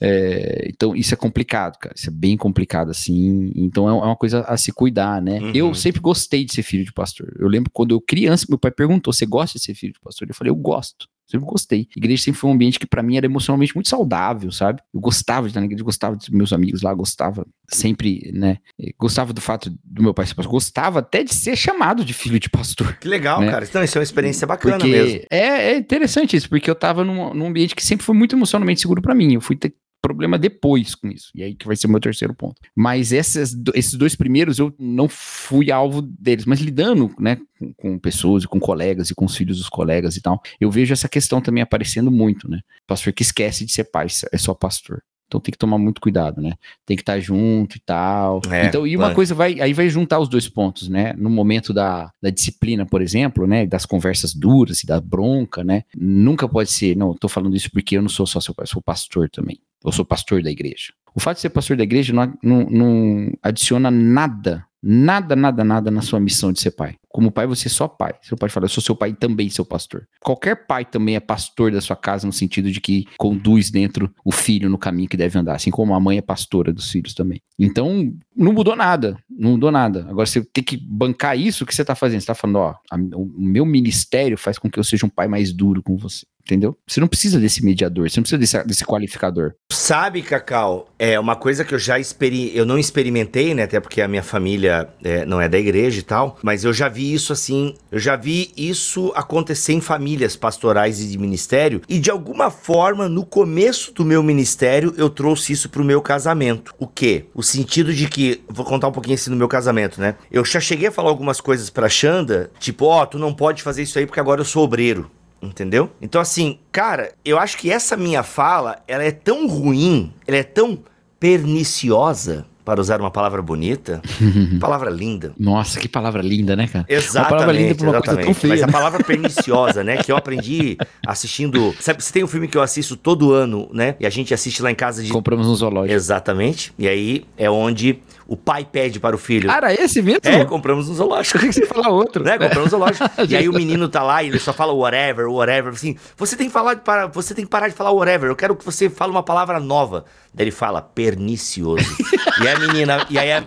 É, então, isso é complicado, cara, isso é bem complicado, assim, então é uma coisa a se cuidar, né? Uhum. Eu sempre gostei de ser filho de pastor, eu lembro quando eu criança, meu pai perguntou, você gosta de ser filho de pastor? Eu falei, eu gosto. Sempre gostei. Igreja sempre foi um ambiente que pra mim era emocionalmente muito saudável, sabe? Eu gostava de estar na igreja, gostava dos meus amigos lá, gostava sempre, né? Eh, Gostava do fato do meu pai ser pastor, gostava até de ser chamado de filho de pastor. Que legal, né? cara. Então, isso é uma experiência bacana Porque mesmo. é, é interessante isso, porque eu tava num, num ambiente que sempre foi muito emocionalmente seguro pra mim. Eu fui ter problema depois com isso. E aí que vai ser o meu terceiro ponto. Mas essas, esses dois primeiros eu não fui alvo deles, mas lidando, né, com, com pessoas e com colegas e com os filhos dos colegas e tal, eu vejo essa questão também aparecendo muito, né? Pastor que esquece de ser pai, é só pastor. Então tem que tomar muito cuidado, né? Tem que estar junto e tal. É, então, e uma coisa vai, aí vai juntar os dois pontos, né? No momento da, da disciplina, por exemplo, né? Das conversas duras e da bronca, né? Nunca pode ser, não, eu tô falando isso porque eu não sou só seu pai, sou pastor também. Eu sou pastor da igreja. O fato de ser pastor da igreja não, não, não adiciona nada, nada, nada, nada na sua missão de ser pai. Como pai, você é só pai. Seu pai fala, eu sou seu pai e também seu pastor. Qualquer pai também é pastor da sua casa, no sentido de que conduz dentro o filho no caminho que deve andar, assim como a mãe é pastora dos filhos também. Então, não mudou nada, não mudou nada. Agora, você tem que bancar isso, que você tá fazendo? Você tá falando, ó, a- o meu ministério faz com que eu seja um pai mais duro com você. Entendeu? Você não precisa desse mediador, você não precisa desse, desse qualificador. Sabe, Cacau, é uma coisa que eu já experi... eu não experimentei, né? Até porque a minha família é, não é da igreja e tal, mas eu já vi isso assim, eu já vi isso acontecer em famílias pastorais e de ministério, e de alguma forma, no começo do meu ministério, eu trouxe isso pro meu casamento. O quê? O sentido de que, vou contar um pouquinho assim no meu casamento, né? Eu já cheguei a falar algumas coisas pra Xanda, tipo, ó, tu não pode fazer isso aí porque agora eu sou obreiro. Entendeu? Então, assim, cara, eu acho que essa minha fala, ela é tão ruim, ela é tão perniciosa, para usar uma palavra bonita, *laughs* palavra linda. Nossa, que palavra linda, né, cara? Exatamente, Uma palavra linda pra uma coisa tão exatamente. feia. Mas a né? palavra perniciosa, né? Que eu aprendi assistindo. Sabe, se tem um filme que eu assisto todo ano, né? E a gente assiste lá em casa de. Compramos no zoológico. Exatamente. E aí é onde o pai pede para o filho. Ah, era esse mesmo? é, compramos no zoológico. Por que você fala outro? né? Compramos no zoológico. *laughs* e aí o menino tá lá e ele só fala whatever, whatever. Assim, você tem que falar de para, você tem que parar de falar whatever. Eu quero que você fale uma palavra nova. Daí ele fala pernicioso. *laughs* e a menina, e aí a,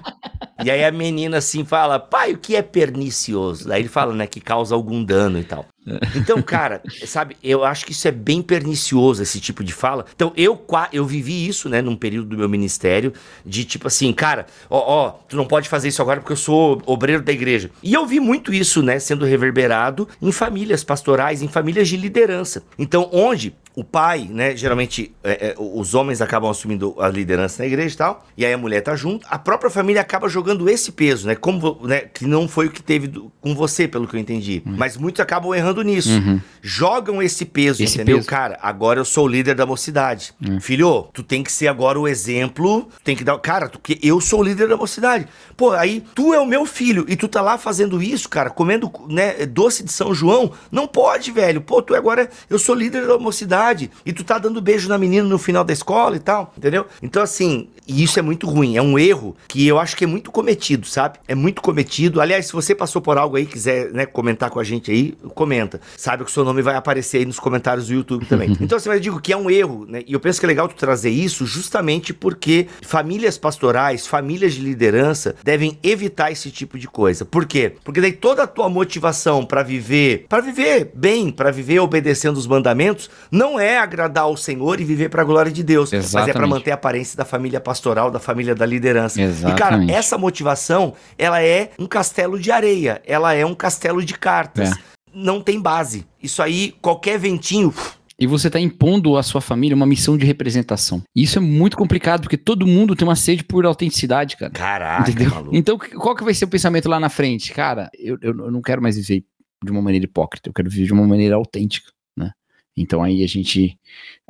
e aí a menina assim fala: "Pai, o que é pernicioso?" Daí ele fala, né, que causa algum dano e tal. Então, cara, sabe, eu acho que isso é bem pernicioso, esse tipo de fala. Então, eu, eu vivi isso, né, num período do meu ministério, de tipo assim, cara, ó, ó, tu não pode fazer isso agora porque eu sou obreiro da igreja. E eu vi muito isso, né, sendo reverberado em famílias pastorais, em famílias de liderança. Então, onde o pai, né, geralmente é, é, os homens acabam assumindo a liderança na igreja e tal, e aí a mulher tá junto, a própria família acaba jogando esse peso, né, como, né, que não foi o que teve do- com você, pelo que eu entendi, mas muitos acabam errando nisso, jogam esse peso, Esse entendeu? peso. Cara, agora eu sou o líder da mocidade, filho, tu tem que ser agora o exemplo, tem que dar, cara, tu, que eu sou o líder da mocidade, pô, aí tu é o meu filho, e tu tá lá fazendo isso, cara, comendo, né, doce de São João, não pode, velho, pô, tu agora, eu sou líder da mocidade, e tu tá dando beijo na menina no final da escola e tal, entendeu? Então, assim, e isso é muito ruim, é um erro que eu acho que é muito cometido, sabe? É muito cometido. Aliás, se você passou por algo aí, quiser, né, comentar com a gente aí, comenta. Sabe que o seu nome vai aparecer aí nos comentários do YouTube também. *laughs* Então, assim, mas eu digo que é um erro, né? E eu penso que é legal tu trazer isso justamente porque famílias pastorais, famílias de liderança devem evitar esse tipo de coisa. Por quê? Porque daí toda a tua motivação pra viver, para viver bem, pra viver obedecendo os mandamentos, não é agradar ao Senhor e viver pra glória de Deus, mas é pra Exatamente. manter a aparência da família pastoral, da família da liderança. E cara, Exatamente. essa motivação, ela é um castelo de areia, ela é um castelo de cartas. É. Não tem base. Isso aí, qualquer ventinho, E você está impondo à sua família uma missão de representação. E isso é muito complicado, porque todo mundo tem uma sede por autenticidade, cara. caraca, Entendeu? maluco. Então, qual que vai ser o pensamento lá na frente? Cara, eu, eu, não quero mais viver de uma maneira hipócrita, eu quero viver de uma maneira autêntica? Então aí a gente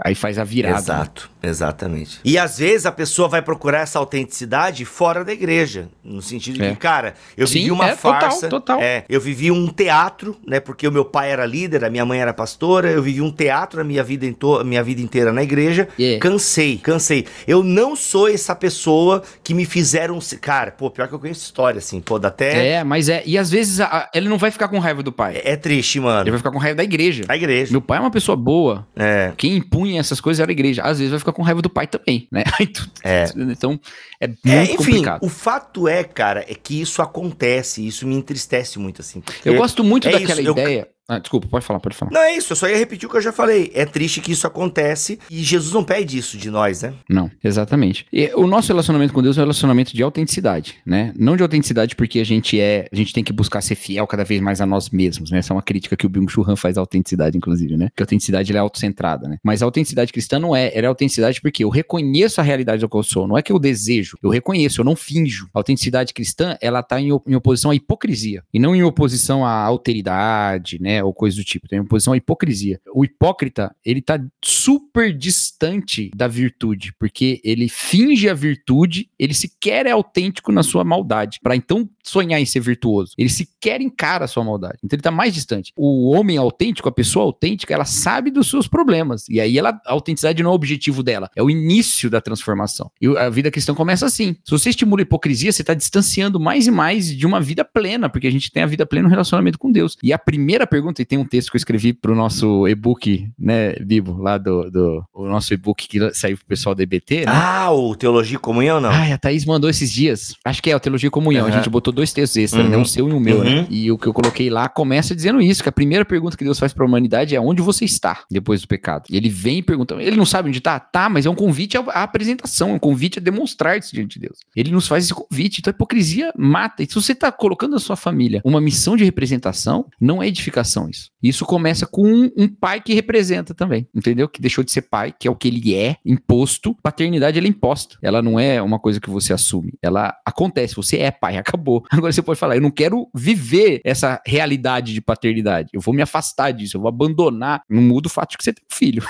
aí faz a virada. Exato, exatamente. E às vezes a pessoa vai procurar essa autenticidade fora da igreja, no sentido de É. que, cara, eu Sim, vivi uma é, total, farsa, total. é, eu vivi um teatro, né, porque o meu pai era líder, a minha mãe era pastora, eu vivi um teatro a minha vida, into- minha vida inteira na igreja, É. cansei, cansei. Eu não sou essa pessoa que me fizeram, cara, pô, pior que eu conheço história, assim, pô, dá até, É, mas é, e às vezes a- a- ele não vai ficar com raiva do pai. é, é triste, mano. Ele vai ficar com raiva da igreja. A igreja. Meu pai é uma pessoa boa. É, Quem impunha essas coisas era a igreja. Às vezes vai ficar com raiva do pai também, né? *laughs* É. Então é muito É, enfim, complicado. o fato é, cara, é que isso acontece, isso me entristece muito, assim. Eu gosto muito é daquela isso, eu- ideia. Ah, desculpa, pode falar, pode falar. Não, é isso, eu só ia repetir o que eu já falei. É triste que isso acontece e Jesus não pede isso de nós, né? Não, exatamente. E o nosso relacionamento com Deus é um relacionamento de autenticidade, né? Não de autenticidade porque a gente é, a gente tem que buscar ser fiel cada vez mais a nós mesmos, né? Essa é uma crítica que o Byung Chul Han faz à autenticidade, inclusive, né? Que a autenticidade ela é autocentrada, né? Mas a autenticidade cristã não é, ela é autenticidade porque eu reconheço a realidade do que eu sou, não é que eu desejo, eu reconheço, eu não finjo. A autenticidade cristã, ela tá em, op- em oposição à hipocrisia e não em oposição à alteridade, né? Ou coisa do tipo, tem oposição à hipocrisia. O hipócrita, ele tá super distante da virtude, porque ele finge a virtude, ele sequer é autêntico na sua maldade, Pra então sonhar em ser virtuoso. Ele sequer encara a sua maldade. Então ele tá mais distante. O homem autêntico, a pessoa autêntica, ela sabe dos seus problemas. E aí ela, a autenticidade não é o objetivo dela, é o início da transformação. E a vida cristã começa assim. Se você estimula a hipocrisia, você tá distanciando mais e mais de uma vida plena, porque a gente tem a vida plena no relacionamento com Deus. E a primeira pergunta, e tem um texto que eu escrevi pro nosso e-book, né, Bibo, lá do, do o nosso e-book que saiu pro pessoal da EBT, né? Ah, o Teologia e Comunhão, não? Ai, a Thaís mandou esses dias. Acho que é o Teologia e Comunhão. Aham. A gente botou dois textos extras, Uhum. né? Um seu e um meu, né? Uhum. E o que eu coloquei lá começa dizendo isso: que a primeira pergunta que Deus faz pra humanidade é onde você está depois do pecado. E ele vem e pergunta: ele não sabe onde tá? Tá, mas é um convite à, apresentação, é um convite a demonstrar-se diante de Deus. Ele nos faz esse convite. Então a hipocrisia mata. E se você tá colocando na sua família uma missão de representação, não é edificação isso. Isso começa com um, um pai que representa também, entendeu? Que deixou de ser pai, que é o que ele é, imposto. Paternidade ela é imposta. Ela não é uma coisa que você assume. Ela acontece, você é pai, *laughs* acabou. Agora você pode falar, eu não quero viver essa realidade de paternidade. Eu vou me afastar disso, eu vou abandonar. Não muda o fato de que você tem um filho.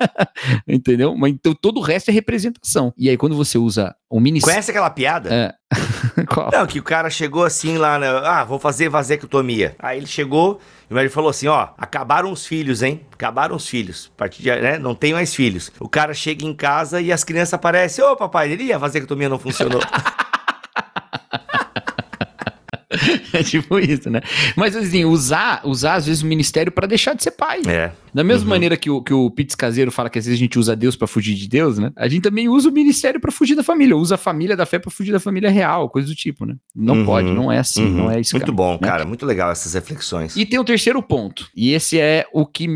*laughs* entendeu? Mas então todo o resto é representação. E aí quando você usa o ministério. Conhece aquela piada? É. *laughs* Qual? Não, que o cara chegou assim lá, né? Ah, vou fazer vasectomia. Aí ele chegou e ele falou assim: ó, acabaram os filhos, hein? Acabaram os filhos. A partir de, né? Não tem mais filhos. O cara chega em casa e as crianças aparecem: Ô, papai, ele a vasectomia não funcionou. *laughs* *laughs* É tipo isso, né? Mas assim, usar, usar às vezes o ministério pra deixar de ser pai. é. Da mesma Uhum. maneira que o, que o Pitts Caseiro fala que às vezes a gente usa Deus pra fugir de Deus, né? A gente também usa o ministério pra fugir da família, usa a família da fé pra fugir da família real, coisa do tipo, né? Não Uhum. pode, não é assim, Uhum. não é isso. Muito cara, bom, né? cara. Muito legal essas reflexões. E tem o terceiro ponto, e esse é o que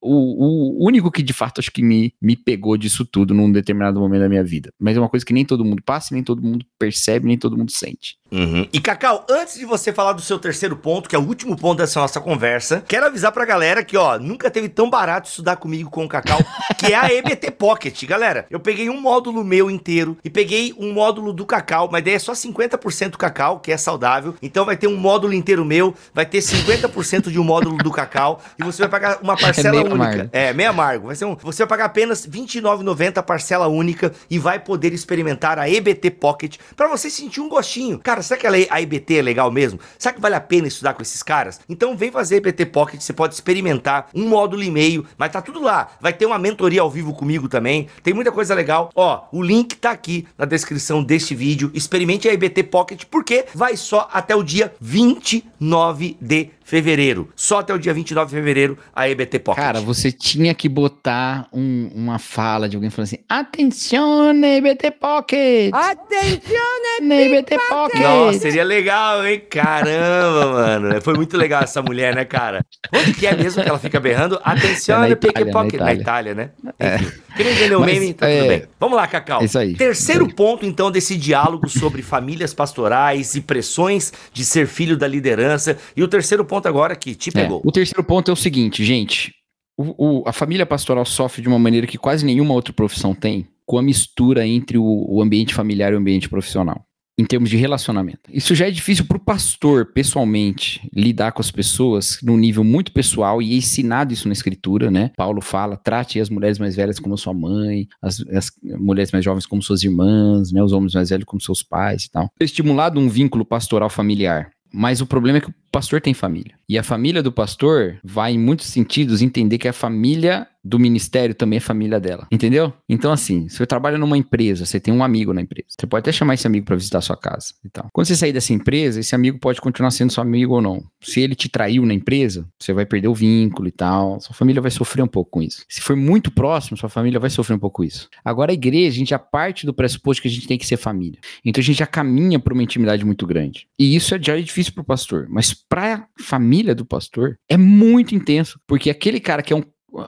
o, o único que de fato acho que me, me pegou disso tudo num determinado momento da minha vida. Mas é uma coisa que nem todo mundo passa, nem todo mundo percebe, nem todo mundo sente. Uhum. E Cacau, antes de você falar do seu terceiro ponto, que é o último ponto dessa nossa conversa, quero avisar pra galera que, ó, nunca teve tão barato estudar comigo com o Cacau, que é a EBT Pocket. Galera, eu peguei um módulo meu inteiro e peguei um módulo do Cacau, mas daí é só 50% Cacau, que é saudável. Então vai ter um módulo inteiro meu, vai ter 50% de um módulo do Cacau e você vai pagar uma parcela meio única. amargo. É, meio amargo. Vai ser um, você vai pagar apenas R$ 29,90 parcela única e vai poder experimentar a EBT Pocket pra você sentir um gostinho. Cara, será que a a EBT é legal mesmo? Será que vale a pena estudar com esses caras? Então vem fazer EBT Pocket, você pode experimentar um módulo e meio, mas tá tudo lá. Vai ter uma mentoria ao vivo comigo também. Tem muita coisa legal. Ó, o link tá aqui na descrição deste vídeo. Experimente a EBT Pocket porque vai só até o dia 29 de fevereiro. Só até o dia 29 de fevereiro a EBT Pocket. Cara, você tinha que botar um- uma fala de alguém falando assim: Atenção, EBT Pocket! Attenzione, *laughs* EBT Pocket! Nossa, seria legal, hein? Caramba, *laughs* mano. Foi muito legal essa mulher, né, cara? Onde que é mesmo que ela fica berrando? Atenção, É na Pocket. Na Itália. Né? Enfim. Quem não entendeu o meme, tá é, tudo bem. Vamos lá, Cacau. isso aí, Terceiro isso aí. ponto, então, desse diálogo sobre famílias pastorais e pressões de ser filho da liderança. E o terceiro ponto agora que te É, pegou. O terceiro ponto é o seguinte, gente. O- o- a família pastoral sofre de uma maneira que quase nenhuma outra profissão tem, com a mistura entre o, o ambiente familiar e o ambiente profissional. em termos de relacionamento. Isso já é difícil para o pastor, pessoalmente, lidar com as pessoas num nível muito pessoal e é ensinado isso na escritura, né? Paulo fala, trate as mulheres mais velhas como sua mãe, as, as mulheres mais jovens como suas irmãs, né? Os homens mais velhos como seus pais e tal. Estimulado um vínculo pastoral familiar. Mas o problema é que o pastor tem família. E a família do pastor vai, em muitos sentidos, entender que a família do ministério também é família dela. Entendeu? Então, assim, se você trabalha numa empresa, você tem um amigo na empresa. Você pode até chamar esse amigo para visitar sua casa e tal. Quando você sair dessa empresa, esse amigo pode continuar sendo seu amigo ou não. Se ele te traiu na empresa, você vai perder o vínculo e tal. Sua família vai sofrer um pouco com isso. Se for muito próximo, sua família vai sofrer um pouco com isso. Agora, a igreja, a gente já parte do pressuposto que a gente tem que ser família. Então, a gente já caminha para uma intimidade muito grande. E isso é já é difícil para o pastor. Mas para a família do pastor, é muito intenso. Porque aquele cara que é um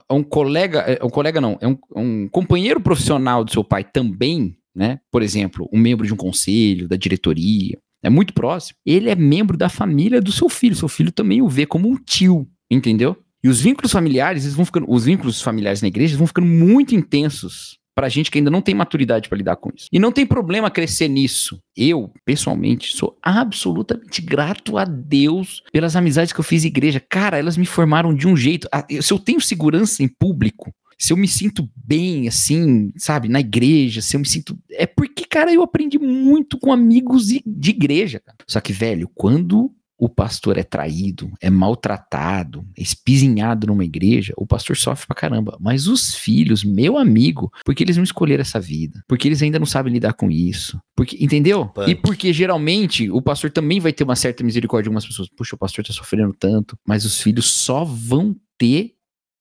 é um colega, é um colega não, é um, um companheiro profissional do seu pai também, né? Por exemplo, um membro de um conselho, da diretoria, é muito próximo. Ele é membro da família do seu filho. Seu filho também o vê como um tio, entendeu? E os vínculos familiares, eles vão ficando, os vínculos familiares na igreja vão ficando muito intensos pra gente que ainda não tem maturidade para lidar com isso. E não tem problema crescer nisso. Eu, pessoalmente, sou absolutamente grato a Deus pelas amizades que eu fiz em igreja. Cara, elas me formaram de um jeito. Ah, Se eu tenho segurança em público, se eu me sinto bem, assim, sabe, na igreja, se eu me sinto. É porque, cara, eu aprendi muito com amigos de, de igreja. Cara. Só que, velho, quando o pastor é traído, é maltratado, é espizinhado numa igreja, o pastor sofre pra caramba. Mas os filhos, meu amigo, porque eles não escolheram essa vida, porque eles ainda não sabem lidar com isso. Porque, entendeu? E porque geralmente o pastor também vai ter uma certa misericórdia de algumas pessoas. Puxa, o pastor tá sofrendo tanto, mas os filhos só vão ter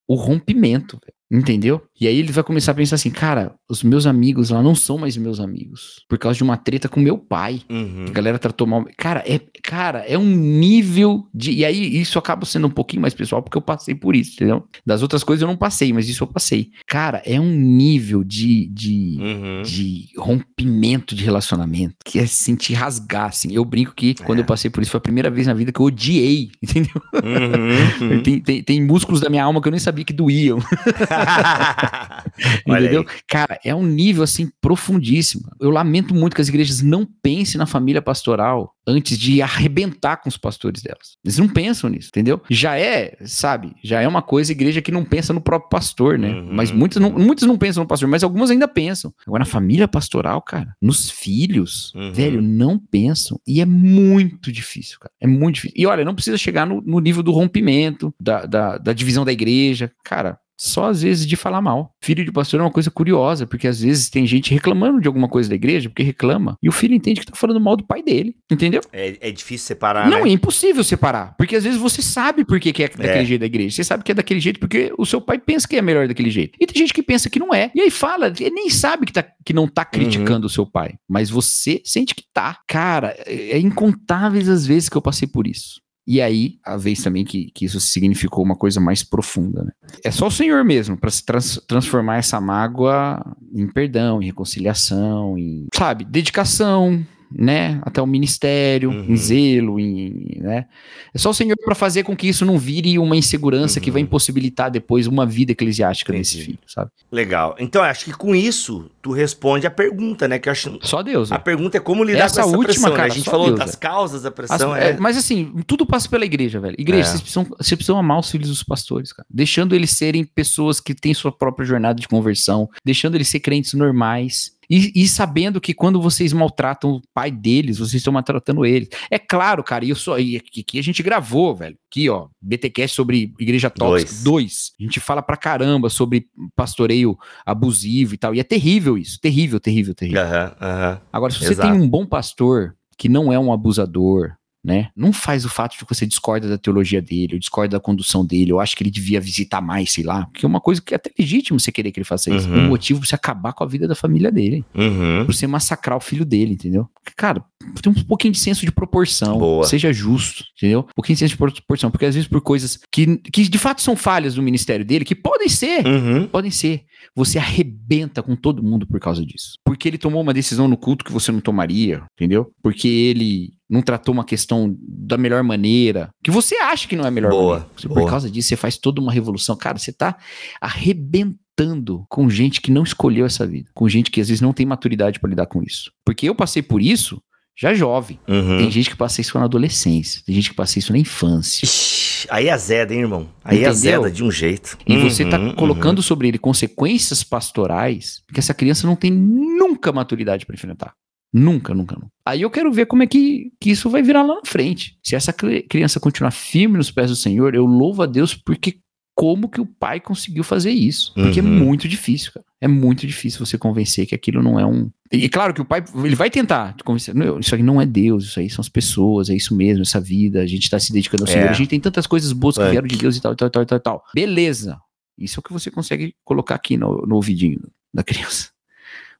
o rompimento, velho. Entendeu? E aí ele vai começar a pensar assim, cara, os meus amigos lá não são mais meus amigos. Por causa de uma treta com meu pai. Uhum. A galera tratou mal. Cara, é, cara, é um nível de. E aí, isso acaba sendo um pouquinho mais pessoal, porque eu passei por isso, entendeu? Das outras coisas eu não passei, mas isso eu passei. Cara, é um nível de. de Uhum. de rompimento de relacionamento, que é se sentir rasgar, assim. Eu brinco que quando É. eu passei por isso foi a primeira vez na vida que eu odiei, *laughs* entendeu? Uhum. Uhum. Tem, tem, tem músculos da minha alma que eu nem sabia que doíam, *laughs* *laughs* entendeu? Cara, é um nível assim profundíssimo. Eu lamento muito que as igrejas não pensem na família pastoral antes de arrebentar com os pastores delas. Eles não pensam nisso, entendeu? Já é, sabe, já é uma coisa igreja que não pensa no próprio pastor, né? Uhum. Mas muitas não, muitas não pensam no pastor, mas algumas ainda pensam. Agora, na família pastoral, cara, nos filhos, Uhum. velho, não pensam. E é muito difícil, cara. É muito difícil. E olha, não precisa chegar no, no nível do rompimento, da, da, da divisão da igreja. Cara, só às vezes de falar mal. Filho de pastor é uma coisa curiosa, porque às vezes tem gente reclamando de alguma coisa da igreja, porque reclama, e o filho entende que tá falando mal do pai dele, entendeu? É, é difícil separar, não, né? é impossível separar, porque às vezes você sabe por que, que é daquele É. jeito da igreja. Você sabe que é daquele jeito porque o seu pai pensa que é melhor daquele jeito. E tem gente que pensa que não é. E aí fala, ele nem sabe que, tá, que não tá criticando o seu pai, mas você sente que tá. Cara, é é incontáveis as vezes que eu passei por isso. E aí, a vez também que, que isso significou uma coisa mais profunda, né? É só o Senhor mesmo para se trans- transformar essa mágoa em perdão, em reconciliação, em, sabe, dedicação, né? Até o ministério, Uhum. em zelo, em, né? É só o Senhor para fazer com que isso não vire uma insegurança que vai Uhum. impossibilitar depois uma vida eclesiástica desse Entendi. filho, sabe? Legal. Então, eu acho que com isso, tu responde a pergunta, né? Que acho. Só Deus. A né? pergunta é como lidar Essa com essa última, pressão, né? cara, A gente falou Deus, das é. causas da As- pressão, é, é... Mas assim, tudo passa pela igreja, velho. Igreja, É. vocês, precisam, vocês precisam amar os filhos dos pastores, cara. Deixando eles serem pessoas que têm sua própria jornada de conversão, deixando eles ser crentes normais. E, e sabendo que quando vocês maltratam o pai deles, vocês estão maltratando eles. É claro, cara, e eu só. E aqui, aqui a gente gravou, velho. Aqui, ó, BTcast sobre igreja tóxica. Dois. Dois. A gente fala pra caramba sobre pastoreio abusivo e tal. E é terrível isso. Terrível, terrível, terrível. Aham, aham. Agora, se você Exato. tem um bom pastor que não é um abusador, né? Não faz o fato de que você discorda da teologia dele, ou discorda da condução dele, eu acho que ele devia visitar mais, sei lá. Porque é uma coisa que é até legítimo você querer que ele faça isso. Uhum. Um motivo pra você acabar com a vida da família dele. Uhum. Pra você massacrar o filho dele, entendeu? Porque, Cara, tem um pouquinho de senso de proporção. Boa. Seja justo, entendeu? Um pouquinho de senso de proporção. Porque às vezes por coisas que, que de fato são falhas do ministério dele, que podem ser, Uhum. podem ser. Você arrebenta com todo mundo por causa disso. Porque ele tomou uma decisão no culto que você não tomaria, entendeu? Porque ele não tratou uma questão da melhor maneira, que você acha que não é a melhor Boa, maneira. Você- boa. Por causa disso, você faz toda uma revolução. Cara, você tá arrebentando com gente que não escolheu essa vida, com gente que às vezes não tem maturidade pra lidar com isso. Porque eu passei por isso já jovem. Uhum. Tem gente que passa isso na adolescência, tem gente que passa isso na infância. Ixi, Aí azeda, hein, irmão? Aí Entendeu? azeda de um jeito. E você tá Uhum, colocando sobre ele consequências pastorais que essa criança não tem nunca maturidade para enfrentar. Nunca, nunca, nunca. Aí eu quero ver como é que, que isso vai virar lá na frente. Se essa cri- criança continuar firme nos pés do Senhor, eu louvo a Deus porque como que o pai conseguiu fazer isso? Porque Uhum. é muito difícil, cara. É muito difícil você convencer que aquilo não é um. E claro que o pai, ele vai tentar te convencer. Não, isso aqui não é Deus, isso aí são as pessoas, é isso mesmo, essa vida, a gente tá se dedicando ao É. Senhor, a gente tem tantas coisas boas que É. vieram de Deus e tal, e tal, e tal, e tal, tal. Beleza. Isso é o que você consegue colocar aqui no, no ouvidinho da criança.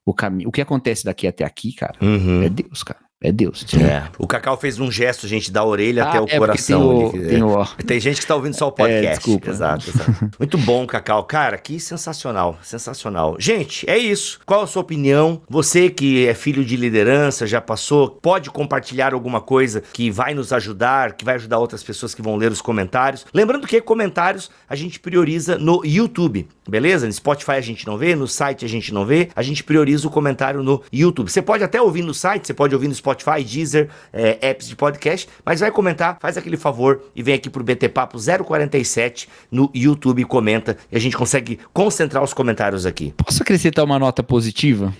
O caminho, o que acontece daqui até aqui, cara, Uhum. é Deus, cara. É Deus. É. O Cacau fez um gesto, gente, da orelha Ah, até o é coração. Tem o, tem o, Tem gente que tá ouvindo só o *laughs* podcast. É, desculpa. Exato, exato. *laughs* Muito bom, Cacau. Cara, que sensacional, sensacional. Gente, é isso. Qual a sua opinião? Você que é filho de liderança, já passou, pode compartilhar alguma coisa que vai nos ajudar, que vai ajudar outras pessoas que vão ler os comentários. Lembrando que comentários a gente prioriza no YouTube, beleza? No Spotify a gente não vê, no site a gente não vê, a gente prioriza o comentário no YouTube. Você pode até ouvir no site, você pode ouvir no Spotify, Deezer, é, apps de podcast, mas vai comentar, faz aquele favor e vem aqui pro BT Papo 047 no YouTube comenta e a gente consegue concentrar os comentários aqui. Posso acrescentar uma nota positiva?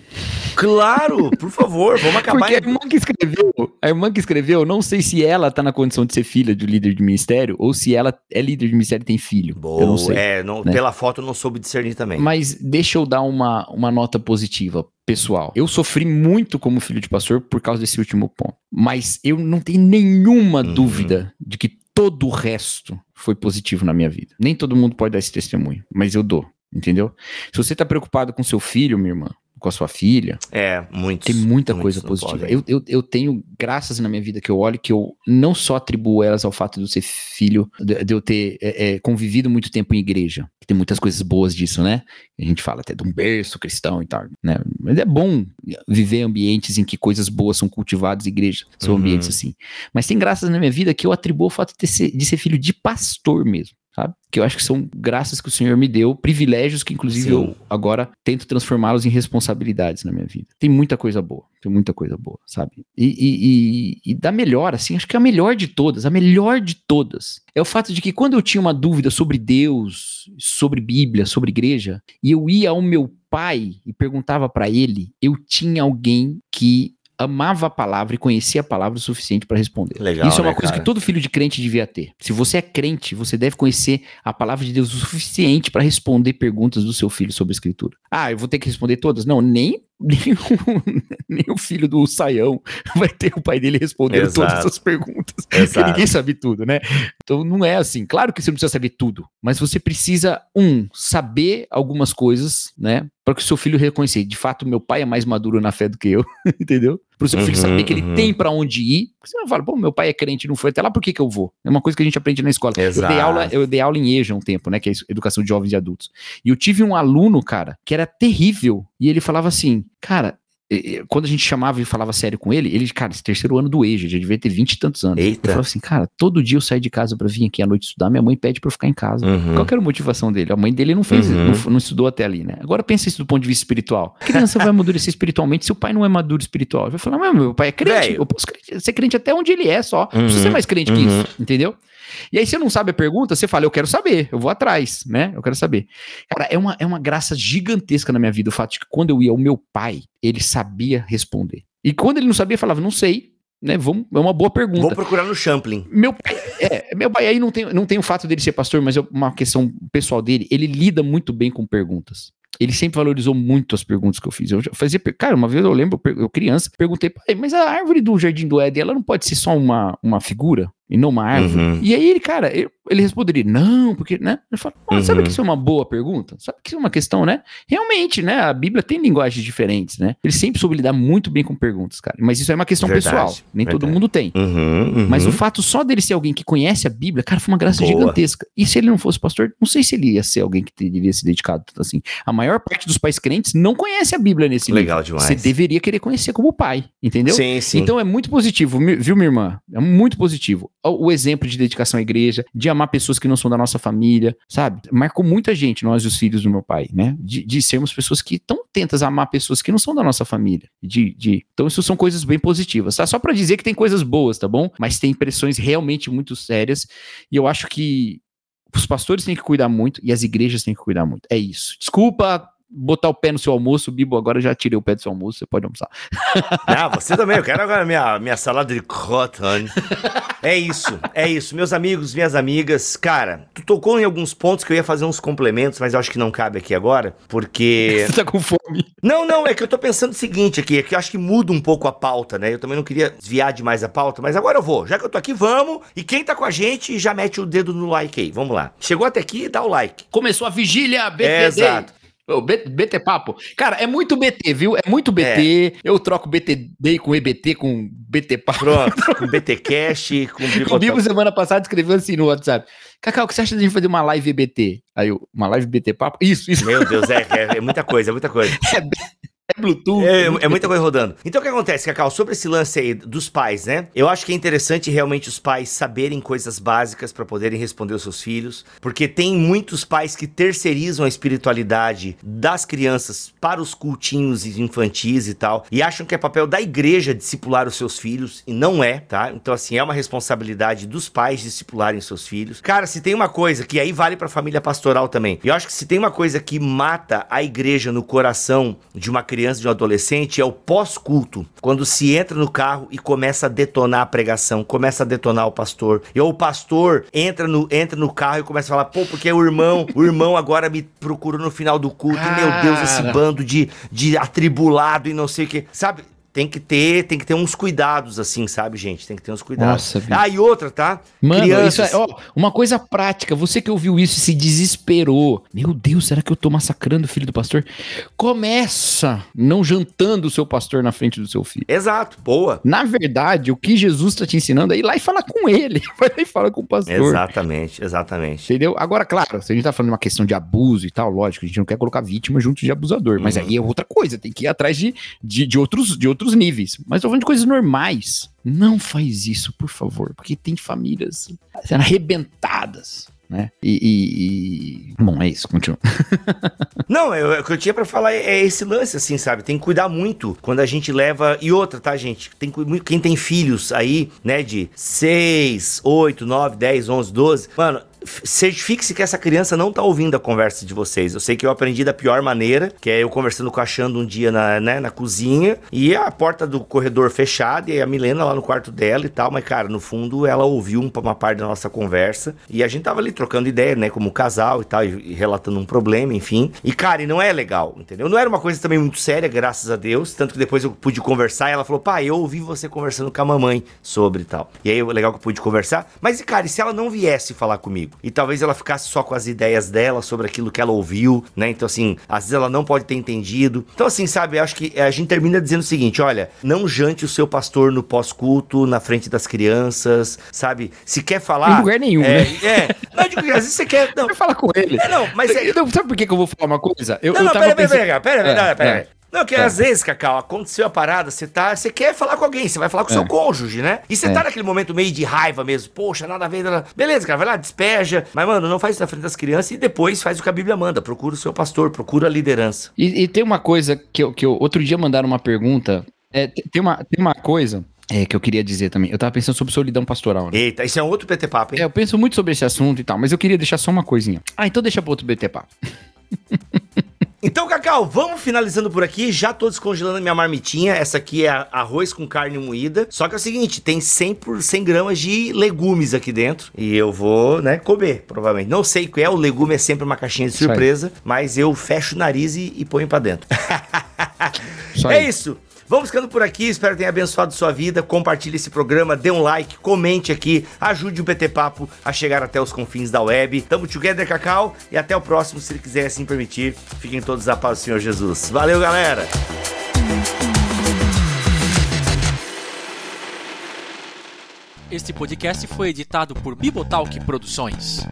Claro, por favor, vamos *laughs* acabar. Porque a irmã que escreveu, a irmã que escreveu, não sei se ela tá na condição de ser filha de líder de ministério ou se ela é líder de ministério e tem filho. Boa, eu não sei. É, não- né? pela foto eu não soube discernir também. Mas deixa eu dar uma, uma nota positiva, pessoal. Eu sofri muito como filho de pastor por causa desse último ponto. Mas eu não tenho nenhuma Uhum. dúvida de que todo o resto foi positivo na minha vida. Nem todo mundo pode dar esse testemunho, mas eu dou, entendeu? Se você tá preocupado com seu filho, minha irmã, com a sua filha, É, muitos. tem muita muitos coisa positiva. Eu, eu, eu tenho graças na minha vida que eu olho que eu não só atribuo elas ao fato de eu ser filho, de, de eu ter é, é, convivido muito tempo em igreja. Tem muitas coisas boas disso, né? A gente fala até de um berço cristão e tal, né? Mas é bom viver ambientes em que coisas boas são cultivadas, igrejas são Uhum. ambientes assim. Mas tem graças na minha vida que eu atribuo ao fato de, ser, de ser filho de pastor mesmo. Sabe? Que eu acho que são graças que o Senhor me deu, privilégios que inclusive Sim. eu agora tento transformá-los em responsabilidades na minha vida. Tem muita coisa boa, tem muita coisa boa, sabe? E, e, e, e da melhor, assim, acho que a melhor de todas, a melhor de todas, é o fato de que quando eu tinha uma dúvida sobre Deus, sobre Bíblia, sobre igreja, e eu ia ao meu pai e perguntava pra ele, eu tinha alguém que amava a palavra e conhecia a palavra o suficiente para responder. Legal, Isso é uma né, coisa cara? que todo filho de crente devia ter. Se você é crente, você deve conhecer a palavra de Deus o suficiente para responder perguntas do seu filho sobre a escritura. Ah, eu vou ter que responder todas? Não, nem, *laughs* nem, o, nem o filho do Saião vai ter o pai dele respondendo Exato. todas as perguntas. Porque Exato. ninguém sabe tudo, né? Então não é assim. Claro que você não precisa saber tudo, mas você precisa, um, saber algumas coisas, né? Para que o seu filho reconhecer. De fato, meu pai é mais maduro na fé do que eu, *laughs* entendeu? Para o seu filho Uhum, saber que ele uhum. tem para onde ir. Porque Você não fala, pô, meu pai é crente, não foi até lá, por que, que eu vou? É uma coisa que a gente aprende na escola. Eu Exato. dei, aula, eu dei aula em EJA um tempo, né? Que é educação de jovens e adultos. E eu tive um aluno, cara, que era terrível. E ele falava assim, cara. Quando a gente chamava e falava sério com ele, ele, cara, esse terceiro ano do EJA, já devia ter vinte e tantos anos. Eita. Ele falava assim, cara, todo dia eu saio de casa pra vir aqui à noite estudar, minha mãe pede pra eu ficar em casa. Uhum. Qual que era a motivação dele? A mãe dele não fez, Uhum. não, não estudou até ali, né? Agora pensa isso do ponto de vista espiritual. A criança vai amadurecer espiritualmente se o pai não é maduro espiritual. Ele vai falar, mas meu pai é crente, Velho. eu posso ser crente até onde ele é só. Não precisa Uhum. ser mais crente que Uhum. isso, entendeu? E aí você não sabe a pergunta, você fala, eu quero saber, eu vou atrás, né? Eu quero saber. Cara, é uma, é uma graça gigantesca na minha vida o fato de que quando eu ia ao meu pai, ele sabia responder. E quando ele não sabia, falava, não sei, né? Vamos, é uma boa pergunta. Vou procurar no Champlin. Meu pai, é, meu pai aí não tem, não tem o fato dele ser pastor, mas é uma questão pessoal dele. Ele lida muito bem com perguntas. Ele sempre valorizou muito as perguntas que eu fiz. Eu fazia, cara, uma vez eu lembro, eu, criança, perguntei, pai, mas a árvore do Jardim do Éden, ela não pode ser só uma, uma figura e não uma árvore? Uhum. E aí ele, cara, ele, ele responderia, não, porque, né? Eu falo, "Ah, sabe Uhum. que isso é uma boa pergunta? Sabe que isso é uma questão, né? Realmente, né? A Bíblia tem linguagens diferentes, né? Ele sempre soube lidar muito bem com perguntas, cara. Mas isso é uma questão Verdade, pessoal. Nem todo verdade. mundo tem. Uhum, uhum. Mas o fato só dele ser alguém que conhece a Bíblia, cara, foi uma graça Boa. gigantesca. E se ele não fosse pastor, não sei se ele ia ser alguém que teria se dedicado tanto assim. A maior parte dos pais crentes não conhece a Bíblia nesse Legal demais. Você deveria querer conhecer como pai, entendeu? Sim, sim. Então é muito positivo, viu, minha irmã? É muito positivo. o exemplo de dedicação à igreja, de amar pessoas que não são da nossa família, sabe? Marcou muita gente, nós e os filhos do meu pai, né? De, de sermos pessoas que estão atentas a amar pessoas que não são da nossa família. De, de... Então, isso são coisas bem positivas, tá? Só para dizer que tem coisas boas, tá bom? Mas tem impressões realmente muito sérias. E eu acho que os pastores têm que cuidar muito e as igrejas têm que cuidar muito. É isso. Desculpa botar o pé no seu almoço, Bibo, agora já tirei o pé do seu almoço, você pode almoçar. Ah, você também, eu quero agora minha, minha salada de cotton. É isso, é isso. Meus amigos, minhas amigas, cara, tu tocou em alguns pontos que eu ia fazer uns complementos, mas eu acho que não cabe aqui agora, porque... *laughs* Você tá com fome. Não, não, é que eu tô pensando o seguinte aqui, é que eu acho que muda um pouco a pauta, né? Eu também não queria desviar demais a pauta, mas agora eu vou. Já que eu tô aqui, vamos. E quem tá com a gente, já mete o dedo no like aí. Vamos lá. Chegou até aqui, dá o like. Começou a vigília BTD. É, exato. BT Papo. Cara, é muito BT, viu? É muito BT. Eu troco BTD com EBT com BT Papo. Pronto, com *laughs* BT Cash, com O Bibo semana passada escreveu assim no WhatsApp. Cacau, o que você acha de a gente fazer uma live EBT? Aí eu, uma live BT Papo? Isso, isso. Meu Deus, é, é, é muita coisa, é muita coisa. *laughs* É Bluetooth. É, é muita coisa rodando. Então o que acontece, Cacau, sobre esse lance aí dos pais, né? Eu acho que é interessante realmente os pais saberem coisas básicas para poderem responder os seus filhos, porque tem muitos pais que terceirizam a espiritualidade das crianças para os cultinhos infantis e tal, e acham que é papel da igreja discipular os seus filhos, e não é, tá? Então assim, é uma responsabilidade dos pais discipularem seus filhos. Cara, se tem uma coisa que aí vale para família pastoral também. Eu acho que se tem uma coisa que mata a igreja no coração de uma criança criança, de um adolescente, é o pós-culto. Quando se entra no carro e começa a detonar a pregação, começa a detonar o pastor. E o pastor entra no, entra no carro e começa a falar, pô, porque o irmão, o irmão agora me procurou no final do culto. E, meu Deus, esse Cara. bando de, de atribulado e não sei o que. Sabe? Tem que ter, tem que ter uns cuidados assim, sabe, gente? Tem que ter uns cuidados. Nossa, ah, e outra, tá? Mano, Crianças. isso é, ó, uma coisa prática. Você que ouviu isso e se desesperou. Meu Deus, será que eu tô massacrando o filho do pastor? Começa não jantando o seu pastor na frente do seu filho. Exato, boa. Na verdade, o que Jesus tá te ensinando é ir lá e falar com ele. *laughs* Vai lá e fala com o pastor. Exatamente, exatamente. Entendeu? Agora, claro, se a gente tá falando de uma questão de abuso e tal, lógico, a gente não quer colocar vítima junto de abusador, mas Uhum. aí é outra coisa, tem que ir atrás de, de, de outros, de outros níveis. Mas tô falando de coisas normais. Não faz isso, por favor, porque tem famílias sendo arrebentadas, né? E, e- e- Bom, é isso, continua. *laughs* Não, eu- o que eu tinha pra falar é, é esse lance, assim, sabe? Tem que cuidar muito quando a gente leva. E outra, tá, gente? Tem quem tem filhos aí, né, de 6, 8, 9, 10, 11, 12. Mano. Certifique-se que essa criança não tá ouvindo a conversa de vocês. Eu sei que eu aprendi da pior maneira, que é eu conversando com a Xanda um dia na, né, na cozinha, e a porta do corredor fechada, e a Milena lá no quarto dela e tal, mas, cara, no fundo ela ouviu um- uma parte da nossa conversa, e a gente tava ali trocando ideia, né, como casal e tal, e, e relatando um problema, enfim. E, cara, e não é legal, entendeu? Não era uma coisa também muito séria, graças a Deus, tanto que depois eu pude conversar, e ela falou, pai, eu ouvi você conversando com a mamãe sobre tal. E aí, legal que eu pude conversar, mas, e, cara, e se ela não viesse falar comigo? E talvez ela ficasse só com as ideias dela sobre aquilo que ela ouviu, né? Então, assim, às vezes ela não pode ter entendido. Então, assim, sabe, eu acho que a gente termina dizendo o seguinte: olha, não jante o seu pastor no pós-culto, na frente das crianças, sabe? Se quer falar. Em lugar nenhum, é, né? É, não, digo que às vezes você quer. Não, *laughs* falar com ele. é, não mas é. Não, sabe por que, que eu vou falar uma coisa? Eu, Não, eu não, pera, pera, pensando- pera, pera, pera, É, pera, pera. é. Não, que É. às vezes, Cacau, aconteceu a parada, você tá. Você quer falar com alguém, você vai falar com o seu É. cônjuge, né? E você É. tá naquele momento meio de raiva mesmo. Poxa, nada a ver. nada- Beleza, cara, vai lá, despeja. Mas, mano, não faz isso na frente das crianças e depois faz o que a Bíblia manda. Procura o seu pastor, procura a liderança. E, e tem uma coisa que eu, que eu. Outro dia mandaram uma pergunta. É, te- tem, uma, tem uma coisa é, que eu queria dizer também. Eu tava pensando sobre solidão pastoral, né? Eita, isso é um outro PT Papo, hein? É, eu penso muito sobre esse assunto e tal, mas eu queria deixar só uma coisinha. Ah, então deixa pro outro BT Papo. *laughs* Então, Cacau, vamos finalizando por aqui. Já tô descongelando minha marmitinha. Essa aqui é arroz com carne moída. Só que é o seguinte, tem 100 por 100 gramas de legumes aqui dentro. E eu vou, né, comer, provavelmente. Não sei qual é, o legume é sempre uma caixinha de surpresa. Mas eu fecho o nariz e, e ponho pra dentro. *laughs* É isso. Vamos ficando por aqui, espero que tenha abençoado sua vida. Compartilhe esse programa, dê um like, comente aqui, ajude o BT Papo a chegar até os confins da web. Tamo together, Cacau, e até o próximo, se ele quiser assim permitir. Fiquem todos a paz do Senhor Jesus. Valeu, galera! Este podcast foi editado por Bibotalk Produções.